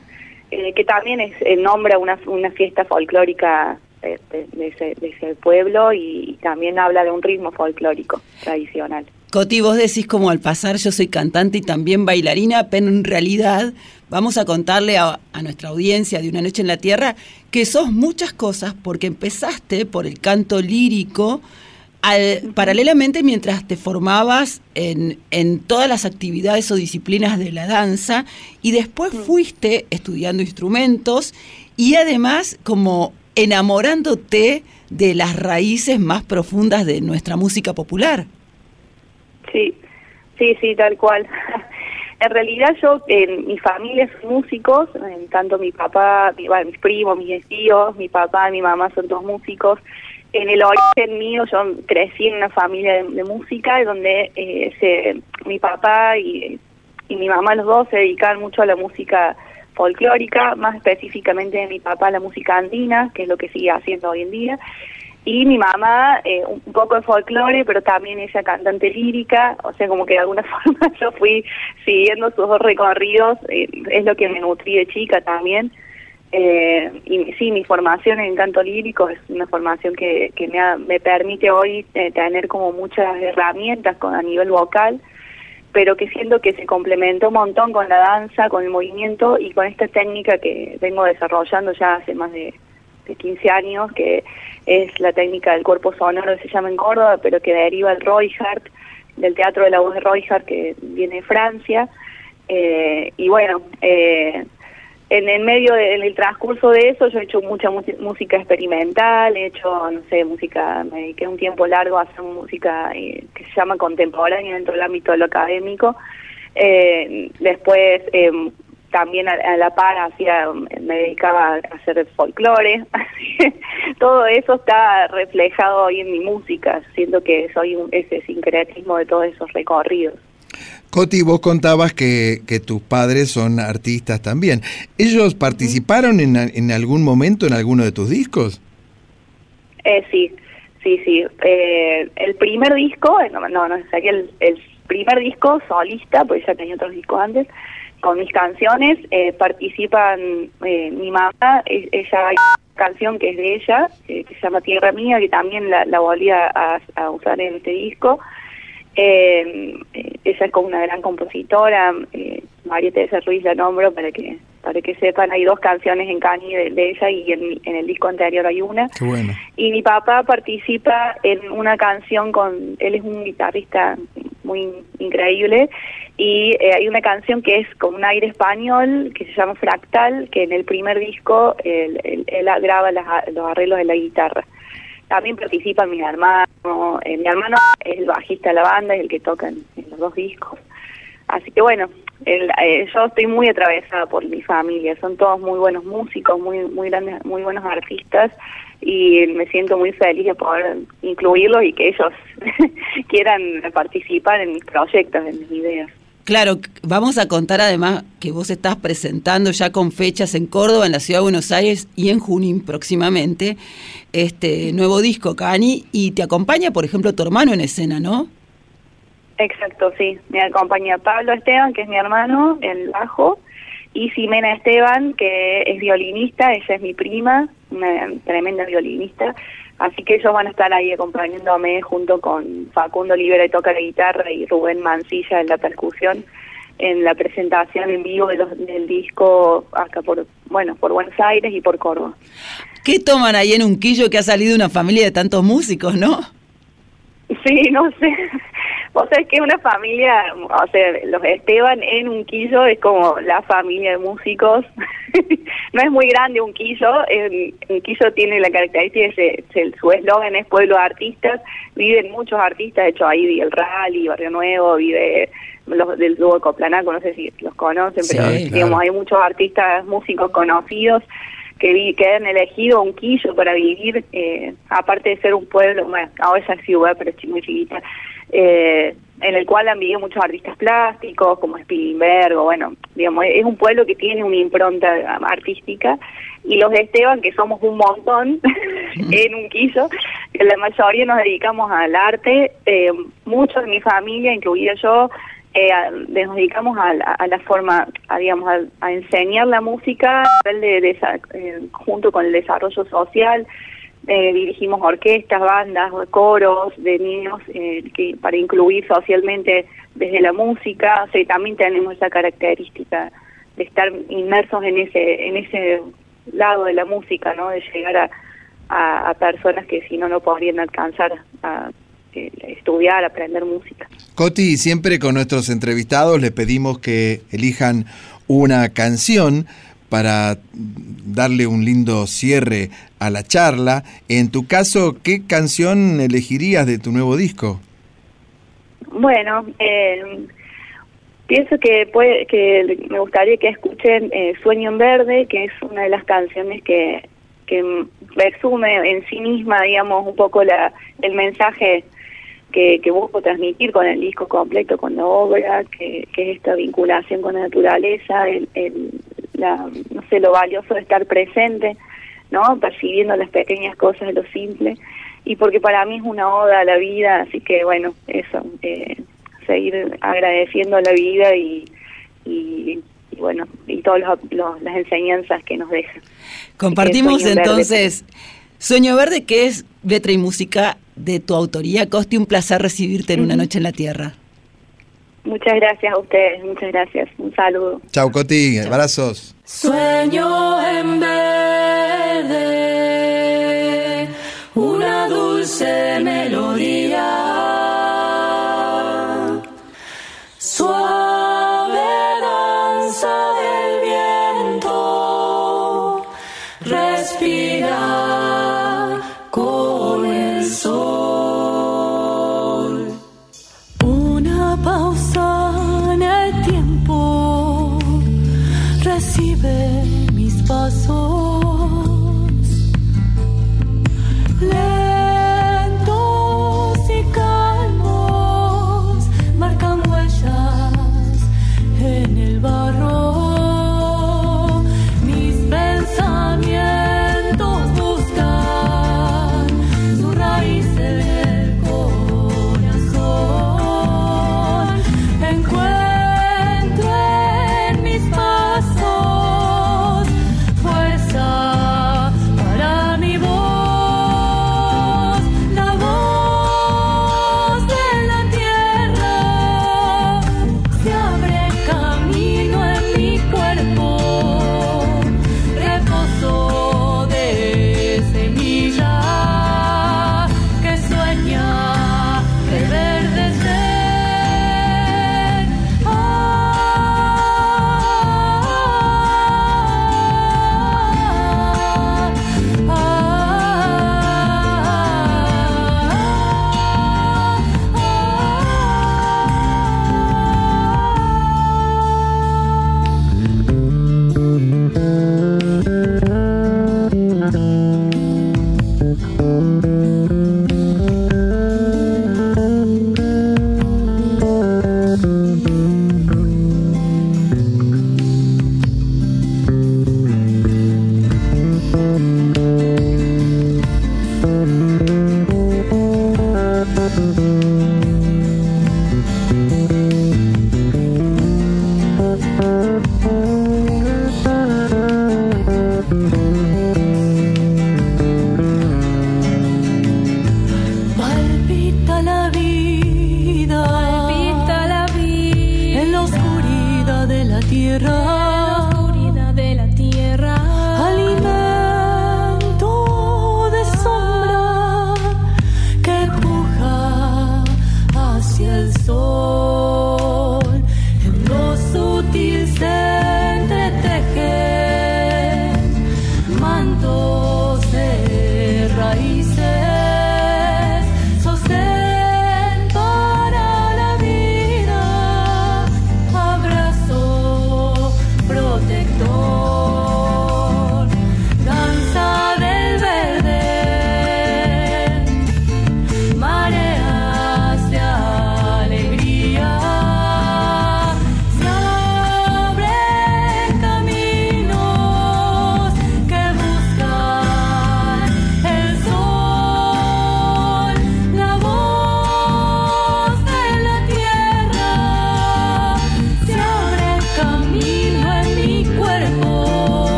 eh, que también es el nombre a una, una fiesta folclórica de, de- de ese, de ese pueblo y, y también habla de un ritmo folclórico tradicional. Coti, vos decís como al pasar yo soy cantante y también bailarina, pero en realidad vamos a contarle a, a nuestra audiencia de Una Noche en la Tierra que sos muchas cosas porque empezaste por el canto lírico al- paralelamente mientras te formabas en, en todas las actividades o disciplinas de la danza y después fuiste estudiando instrumentos y además como enamorándote de las raíces más profundas de nuestra música popular. Sí, sí, sí, tal cual. En realidad yo, en mi familia son músicos, en tanto mi papá, mi- bueno, mis primos, mis tíos, mi papá y mi mamá son todos músicos. En el origen mío yo crecí en una familia de, de música donde eh, mi papá y, mi mamá los dos se dedicaban mucho a la música folclórica, más específicamente mi papá a la música andina, que es lo que sigue haciendo hoy en día, y mi mamá eh, un un poco de folclore, pero también ella cantante lírica, o sea, como que de alguna forma yo fui siguiendo sus dos recorridos, eh, es lo que me nutrí de chica también. Eh, y sí, mi formación en canto lírico es una formación que, que me, ha- me permite hoy eh, tener como muchas herramientas con, a nivel vocal, pero que siento que se complementa un montón con la danza, con el movimiento y con esta técnica que vengo desarrollando ya hace más de, de 15 años, que es la técnica del cuerpo sonoro que se llama en Córdoba, pero que deriva del Royhart, del teatro de la voz de Royhart que viene de Francia. Eh, y bueno, eh, en el medio, de- en el transcurso de eso, yo he hecho mucha música experimental, he hecho, no sé, música, me dediqué un tiempo largo a hacer música eh, que se llama contemporánea dentro del ámbito de lo académico. Eh, después, eh, también a, la par, hacía, me dedicaba a hacer folclore. Todo eso está reflejado hoy en mi música. Siento que soy un, ese sincretismo de todos esos recorridos. Coti, vos contabas que, que tus padres son artistas también. ¿Ellos participaron en, en algún momento en alguno de tus discos? Eh, sí, sí, sí. Eh, el primer disco, eh, no, no, no saqué el, el primer disco solista, porque ya tenía otros discos antes, con mis canciones, eh, participan eh, mi mamá, e- ella hay una canción que es de ella, eh, que se llama Tierra Mía, que también la, la volví a, a- a usar en este disco. Eh, ella es como una gran compositora, eh, María Teresa Ruiz la nombro para que para que sepan, hay dos canciones en Cani de, de ella y en, el disco anterior hay una. Qué bueno. Y mi papá participa en una canción con, él es un guitarrista muy increíble, y eh, hay una canción que es con un aire español que se llama Fractal, que en el primer disco él, él- él graba las- los arreglos de la guitarra. También participa mi hermano, eh, mi hermano es el bajista de la banda, es el que toca en, en los dos discos. Así que bueno, el- eh, yo estoy muy atravesada por mi familia, son todos muy buenos músicos, muy muy grandes, muy buenos artistas y me siento muy feliz de poder incluirlos y que ellos quieran participar en mis proyectos, en mis ideas. Claro, vamos a contar además que vos estás presentando ya con fechas en Córdoba, en la ciudad de Buenos Aires y en Junín próximamente este nuevo disco, Cani, y te acompaña, por ejemplo, tu hermano en escena, ¿no? Exacto, sí. Me acompaña Pablo Esteban, que es mi hermano, el bajo, y Ximena Esteban, que es violinista, ella es mi prima, una tremenda violinista. Así que ellos van a estar ahí acompañándome junto con Facundo Olivera, que toca la guitarra, y Rubén Mancilla en la percusión. en la presentación en vivo de los- del disco acá por, bueno, por Buenos Aires y por Córdoba. ¿Qué toman ahí en Unquillo que ha salido una familia de tantos músicos, no? Sí, no sé. O sea, es que una familia, o sea, los Esteban en Unquillo es como la familia de músicos. no es muy grande Unquillo. Unquillo tiene la característica de que su eslogan es pueblo de artistas. Viven muchos artistas, de hecho ahí vive el Rally, Barrio Nuevo, vive los del dúo de Coplanaco, no sé si los conocen, Sí, pero claro. digamos, hay muchos artistas, músicos conocidos que, que han elegido Unquillo para vivir, eh, aparte de ser un pueblo, bueno, ahora es ciudad, pero es muy chiquita, eh, en el cual han vivido muchos artistas plásticos, como Spilimberg, o bueno, digamos, es un pueblo que tiene una impronta artística, y los de Esteban, que somos un montón en Unquillo, que la mayoría nos dedicamos al arte, eh, muchos de mi familia, incluida yo, eh, nos dedicamos a, la- a la forma, a, digamos, a, a enseñar la música eh, junto con el desarrollo social. Eh, dirigimos orquestas, bandas, coros de niños eh, que, para incluir socialmente desde la música. O también tenemos esa característica de estar inmersos en ese en ese lado de la música, ¿no? De llegar a, a, personas que si no no podrían alcanzar a estudiar, aprender música. Coti, siempre con nuestros entrevistados les pedimos que elijan una canción para darle un lindo cierre a la charla. En tu caso, ¿qué canción elegirías de tu nuevo disco? Bueno, eh, pienso que puede, que me gustaría que escuchen eh, Sueño en Verde, que es una de las canciones que, que resume en sí misma, digamos, un poco la, el mensaje que, que busco transmitir con el disco completo, con la obra, que, que es esta vinculación con la naturaleza, el, el- la, no sé, lo valioso de estar presente, ¿no? Percibiendo las pequeñas cosas de lo simple, y porque para mí es una oda a la vida, así que bueno, eso, eh, seguir agradeciendo a la vida y, y, y bueno, y todas los- los- las enseñanzas que nos deja. Compartimos Sueño Verde. entonces Sueño Verde, que es letra y música de tu autoría. Costi, un placer recibirte en Una. Noche en la Tierra. Muchas gracias a ustedes, muchas gracias, un saludo. Chau, Coti, abrazos. Sueño en verde, una dulce melodía,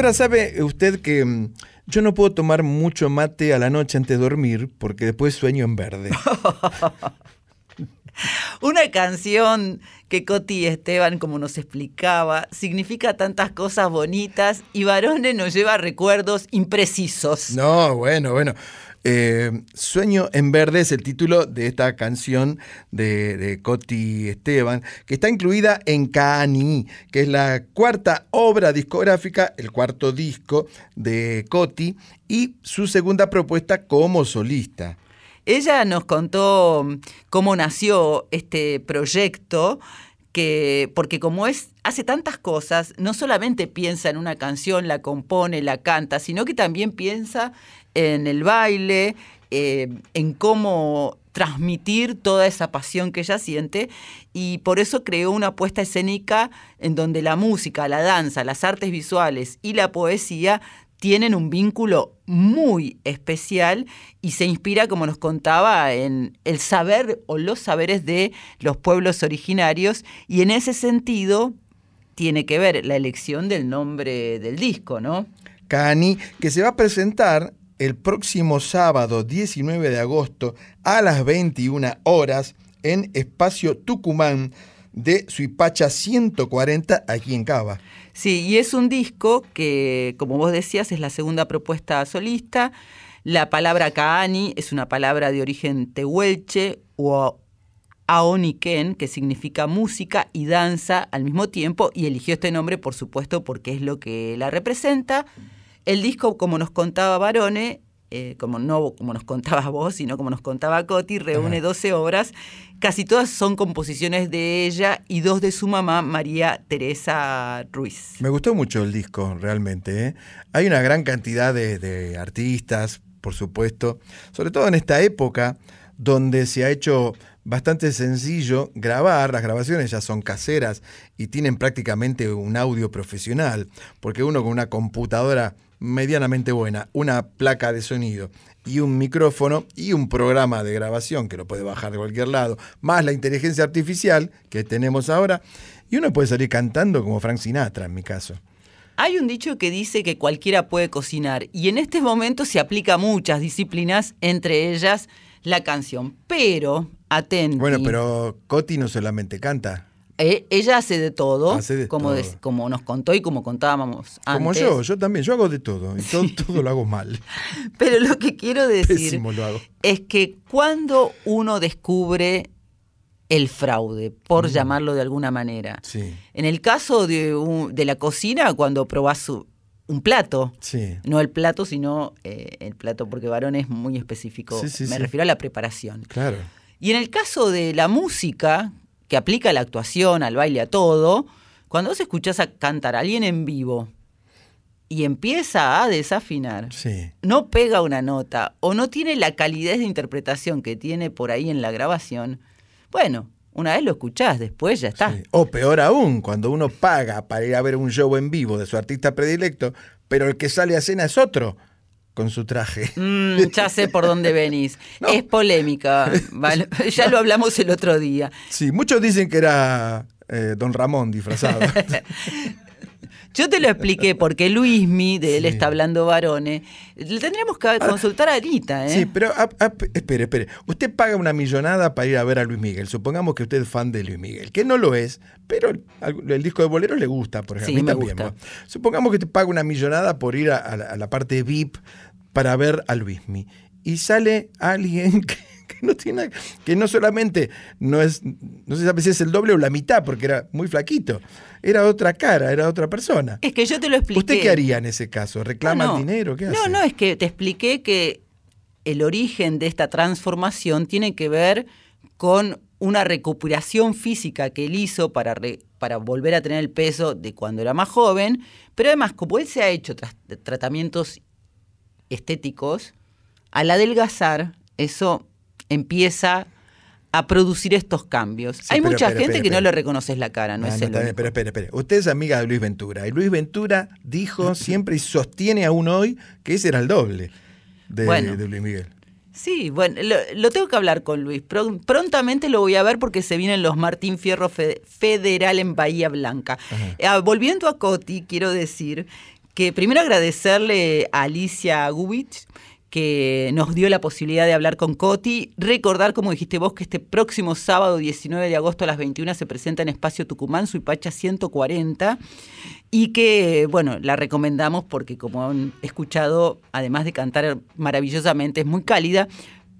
Profesora, ¿sabe usted que mm, yo no puedo tomar mucho mate a la noche antes de dormir porque después sueño en verde? Una canción que Coti Esteban, como nos explicaba, significa tantas cosas bonitas y Varones nos lleva recuerdos imprecisos. No, bueno, bueno. Eh, Sueño en Verde es el título de esta canción de, de Coti Esteban, que está incluida en Cani, que es la cuarta obra discográfica, el cuarto disco de Coti y su segunda propuesta como solista. Ella nos contó cómo nació este proyecto, que, porque como es, hace tantas cosas, no solamente piensa en una canción, la compone, la canta, sino que también piensa en el baile, eh, en cómo transmitir toda esa pasión que ella siente y por eso creó una puesta escénica en donde la música, la danza, las artes visuales y la poesía tienen un vínculo muy especial y se inspira, como nos contaba, en el saber o los saberes de los pueblos originarios y en ese sentido tiene que ver la elección del nombre del disco, ¿no? Cani, que se va a presentar el próximo sábado 19 de agosto a las 21 horas en Espacio Tucumán de Suipacha 140 aquí en Cava. Sí, y es un disco que, como vos decías, es la segunda propuesta solista. La palabra Kaani es una palabra de origen tehuelche o aoniken, que significa música y danza al mismo tiempo, y eligió este nombre, por supuesto, porque es lo que la representa. El disco, como nos contaba Barone, eh, como no como nos contabas vos, sino como nos contaba Coti, reúne Ajá. 12 obras. Casi todas son composiciones de ella y dos de su mamá, María Teresa Ruiz. Me gustó mucho el disco, realmente. ¿eh? Hay una gran cantidad de, de artistas, por supuesto, sobre todo en esta época donde se ha hecho bastante sencillo grabar, las grabaciones ya son caseras y tienen prácticamente un audio profesional, porque uno con una computadora medianamente buena, una placa de sonido y un micrófono y un programa de grabación que lo puede bajar de cualquier lado, más la inteligencia artificial que tenemos ahora, y uno puede salir cantando como Frank Sinatra en mi caso. Hay un dicho que dice que cualquiera puede cocinar y en este momento se aplica a muchas disciplinas, entre ellas la canción. Pero, atenti. Bueno, pero Coti no solamente canta, eh, ella hace de todo, Hace de como, todo. des- como nos contó y como contábamos antes. como yo, yo también, yo hago de todo, y todo, todo lo hago mal, Pero lo que quiero decir es que cuando uno descubre el fraude, por Mm. llamarlo de alguna manera, Sí, en el caso de, un- de la cocina, cuando probás su- un plato, sí. no el plato, sino eh, el plato, porque varón es muy específico, Sí, me refiero a la preparación. Claro. Y en el caso de la música, que aplica a la actuación, al baile, a todo, cuando vos escuchás a cantar a alguien en vivo y empieza a desafinar, Sí. no pega una nota o no tiene la calidez de interpretación que tiene por ahí en la grabación, bueno, una vez lo escuchás, después ya está. O peor aún, cuando uno paga para ir a ver un show en vivo de su artista predilecto, pero el que sale a escena es otro, con su traje. Mm, ya sé por dónde venís. Es polémica. ¿vale? Ya lo hablamos el otro día. Sí, muchos dicen que era eh, Don Ramón disfrazado. Yo te lo expliqué porque Luismi, de él está hablando varones, le tendríamos que consultar a Anita, ¿eh? Sí, pero ah, ah, espere, espere. Usted paga una millonada para ir a ver a Luis Miguel. Supongamos que usted es fan de Luis Miguel, que no lo es, pero el, el disco de bolero le gusta, por ejemplo. Sí, a me también, gusta. ¿no? Supongamos que usted paga una millonada por ir a, a la, a la parte VIP para ver a Luismi. Y sale alguien que, que no tiene que no solamente no es, no se sabe si es el doble o la mitad, porque era muy flaquito. Era otra cara, era otra persona. Es que yo te lo expliqué. ¿Usted qué haría en ese caso? ¿Reclama No, no. el dinero? ¿Qué hace? No, no, es que te expliqué que el origen de esta transformación tiene que ver con una recuperación física que él hizo para, re- para volver a tener el peso de cuando era más joven, pero además como él se ha hecho tratamientos estéticos, al adelgazar eso empieza a producir estos cambios. Sí, Hay pero mucha gente que no le reconoces la cara, no Ah, es no, el único. pero espere, espere. Usted es amiga de Luis Ventura. Y Luis Ventura dijo siempre y sostiene aún hoy que ese era el doble de, Bueno. de Luis Miguel. Sí, bueno, lo, lo tengo que hablar con Luis. Pro- prontamente lo voy a ver porque se vienen los Martín Fierro Fe- Federal en Bahía Blanca. Eh, volviendo a Coti, quiero decir que primero agradecerle a Alicia Gubich que nos dio la posibilidad de hablar con Coti. Recordar, como dijiste vos, que este próximo sábado 19 de agosto a las 21 se presenta en Espacio Tucumán, Suipacha 140, y que, bueno, la recomendamos porque, como han escuchado, además de cantar maravillosamente, es muy cálida.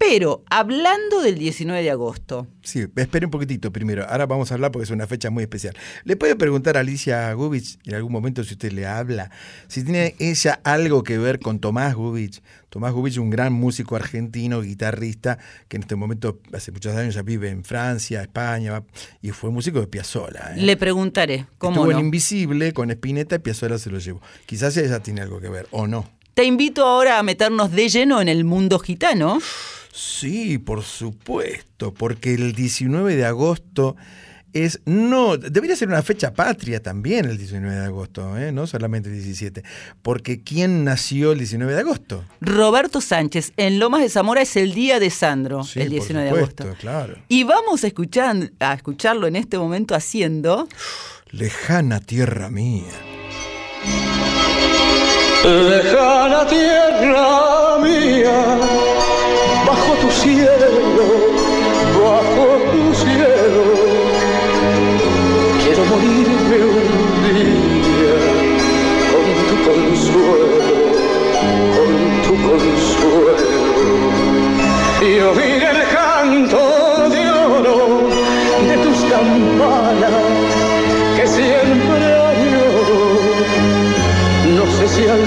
Pero hablando del 19 de agosto, Sí, espere un poquitito primero. Ahora vamos a hablar porque es una fecha muy especial. ¿Le puede preguntar a Alicia Gubich en algún momento si usted le habla? Si tiene ella algo que ver con Tomás Gubich. Tomás Gubich, un gran músico argentino, guitarrista, que en este momento, hace muchos años, ya vive en Francia, España, y fue músico de Piazzolla. ¿eh? le preguntaré, ¿cómo Estuvo no? en Invisible con Spinetta y Piazzolla se lo llevó. Quizás ella tiene algo que ver, o no. Te invito ahora a meternos de lleno en el mundo gitano. Sí, por supuesto, porque el 19 de agosto es no, debería ser una fecha patria también el 19 de agosto, ¿eh? no solamente el 17, porque ¿quién nació el 19 de agosto? Roberto Sánchez, en Lomas de Zamora es el día de Sandro, Sí, el por 19 de supuesto, agosto. claro. Y vamos a, escuchar, a escucharlo en este momento haciendo... Lejana tierra mía. Lejana tierra mía, bajo tu cielo, bajo tu cielo, quiero morirme un día con tu consuelo, con tu consuelo. Y oír el canto de oro de tus campanas que siempre añoro. No sé si al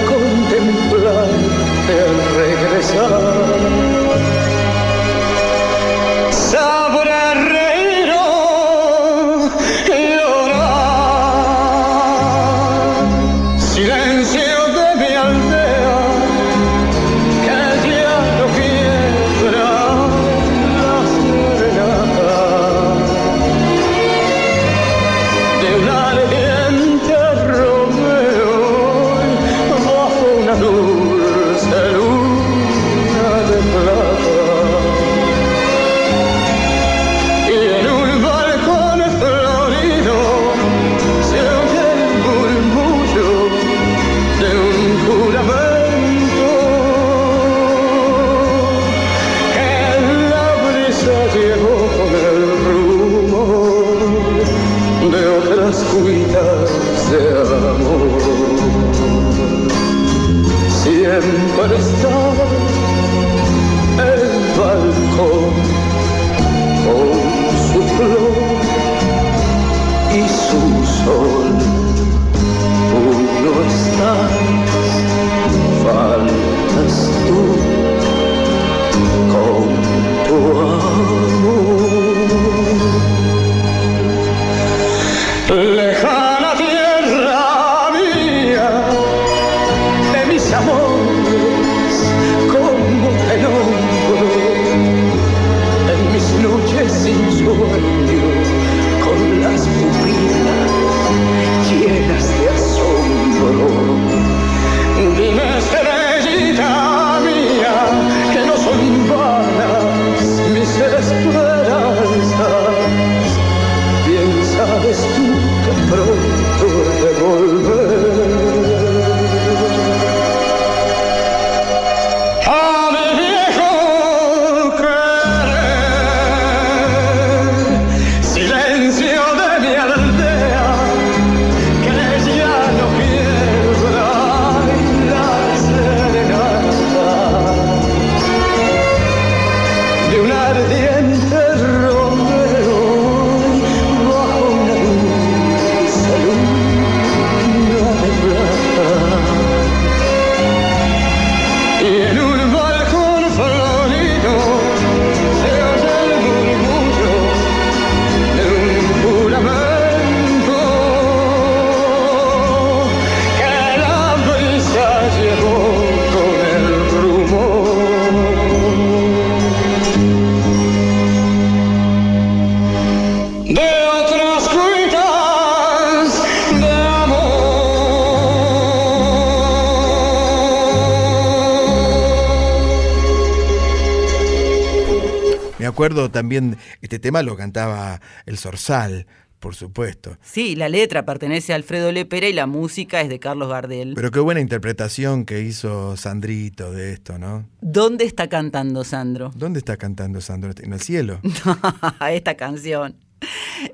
Me acuerdo también, este tema lo cantaba el Zorzal, por supuesto. Sí, la letra pertenece a Alfredo Lepera y la música es de Carlos Gardel. Pero qué buena interpretación que hizo Sandrito de esto, ¿no? ¿Dónde está cantando Sandro? ¿Dónde está cantando Sandro? ¿En el cielo? Esta canción.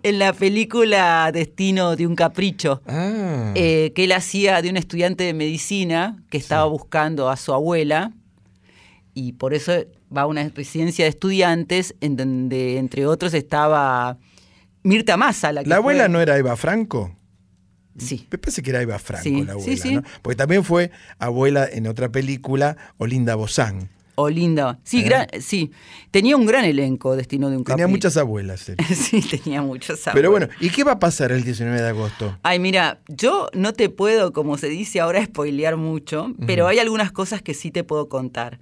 En la película Destino de un Capricho, Ah. eh, que él hacía de un estudiante de medicina que estaba buscando a su abuela y por eso va a una residencia de estudiantes en donde entre otros estaba Mirta Massa. La, que ¿La abuela fue- no era Eva Franco? Sí. Me parece que era Eva Franco Sí, la sí, abuela, sí. ¿no? Porque también fue abuela en otra película, Olinda Bozán. Olinda. Sí, ¿Eh? gran- sí, tenía un gran elenco Destino de un Tenía muchas abuelas. sí, tenía muchos Pero bueno, ¿y qué va a pasar el 19 de agosto? Ay, mira, yo no te puedo, como se dice ahora, spoilear mucho, pero hay algunas cosas que sí te puedo contar.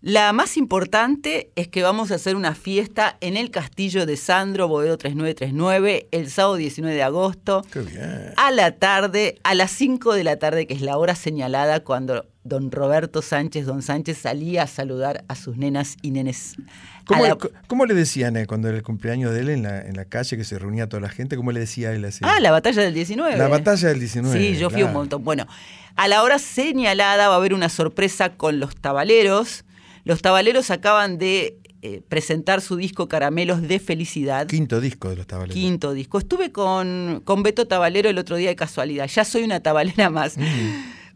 La más importante es que vamos a hacer una fiesta en el castillo de Sandro, Boedo 3939, el sábado 19 de agosto, Qué bien. a la tarde, a las 5 de la tarde, que es la hora señalada cuando don Roberto Sánchez, don Sánchez, salía a saludar a sus nenas y nenes. ¿Cómo, la- cómo le decían eh, cuando era el cumpleaños de él en la, en la calle que se reunía toda la gente? ¿Cómo le decía él así? Ah, la batalla del 19. La batalla del 19. Sí, yo fui un montón. Bueno, a la hora señalada va a haber una sorpresa con los tabaleros. Los tabaleros acaban de eh, presentar su disco Caramelos de Felicidad. Quinto disco de los tabaleros. Quinto disco. Estuve con, con Beto Tabalero el otro día de casualidad. Ya soy una tabalera más. Mm.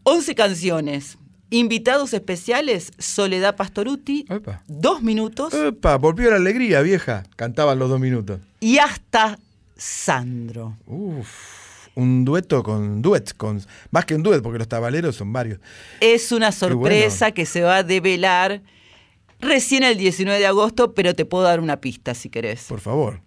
11 canciones. Invitados especiales, Soledad Pastoruti, dos minutos Epa, volvió la alegría, vieja. Cantaban los dos minutos. y hasta Sandro. Un dueto con duet, con más que un duet, porque los tabaleros son varios. Es una sorpresa que se va a develar recién el 19 de agosto, pero te puedo dar una pista si querés. Por favor,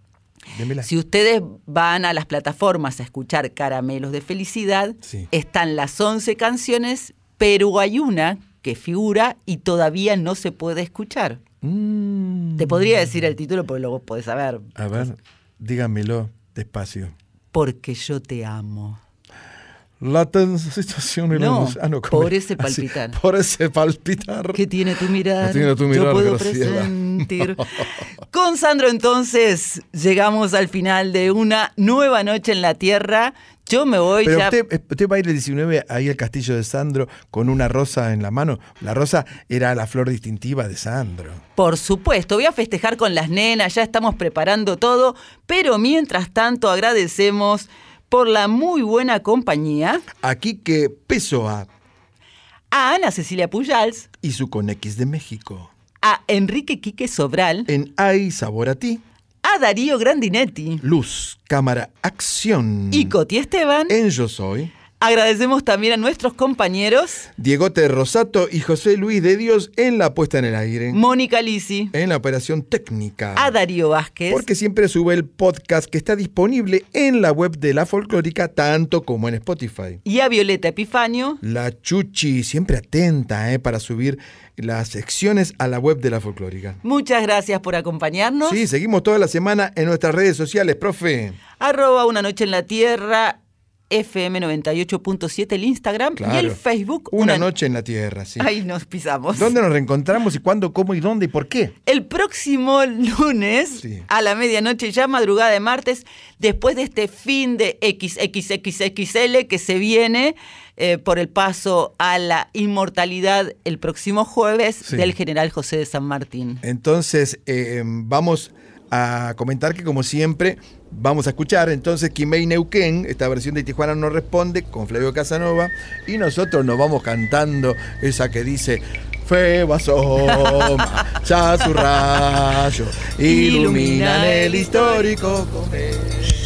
démela. Si ustedes van a las plataformas a escuchar Caramelos de Felicidad, Sí. están las 11 canciones, pero hay una que figura y todavía no se puede escuchar. Mm. Te podría decir el título porque luego podés saber. A ver, dígamelo despacio. Porque yo te amo. La sensación y la No, ah, no, ¿cómo por es? ese Así, palpitar. por ese palpitar. ¿Qué tiene tu mirar? ¿Qué tiene tu mirar, Yo puedo Graciela? presentir. Con Sandro entonces llegamos al final de una nueva noche en la Tierra. Yo me voy Pero ya. usted, eh, usted va a ir el 19 ahí al castillo de Sandro con una rosa en la mano. La rosa era la flor distintiva de Sandro. Por supuesto, voy a festejar con las nenas, ya estamos preparando todo, pero mientras tanto agradecemos por la muy buena compañía Aquí que peso a Ana Cecilia Pujals, y su Conex de México. a Enrique Quique Sobral, En Hay Sabor a ti, a Darío Grandinetti luz, cámara, acción. y Coti Esteban. En Yo Soy, Agradecemos también a nuestros compañeros Diegote Rosato y José Luis de Dios en la puesta en el aire. Mónica Lisi, en la operación técnica. a Darío Vázquez. Porque siempre sube el podcast que está disponible en la web de La Folclórica, tanto como en Spotify. y a Violeta Epifanio. La Chuchi, siempre atenta eh, para subir las secciones a la web de La Folclórica. Muchas gracias por acompañarnos. Sí, seguimos toda la semana en nuestras redes sociales, profe. Arroba Una Noche en la Tierra, FM 98.7 el Instagram y el Facebook. Una noche en la tierra, sí. Ahí nos pisamos. ¿Dónde nos reencontramos y cuándo, cómo y dónde y por qué? El próximo lunes, a la medianoche, ya madrugada de martes, después de este fin de XXXXL que se viene eh, por el paso a la inmortalidad el próximo jueves Sí. del general José de San Martín. Entonces, eh, vamos a comentar que como siempre vamos a escuchar entonces Kimei Neuquén, esta versión de Tijuana no responde con Flavio Casanova y nosotros nos vamos cantando esa que dice Fe asoma, ya su rayo, iluminan el histórico comer.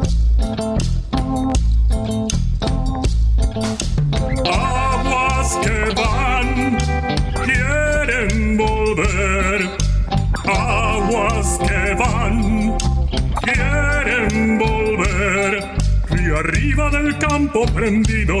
Campo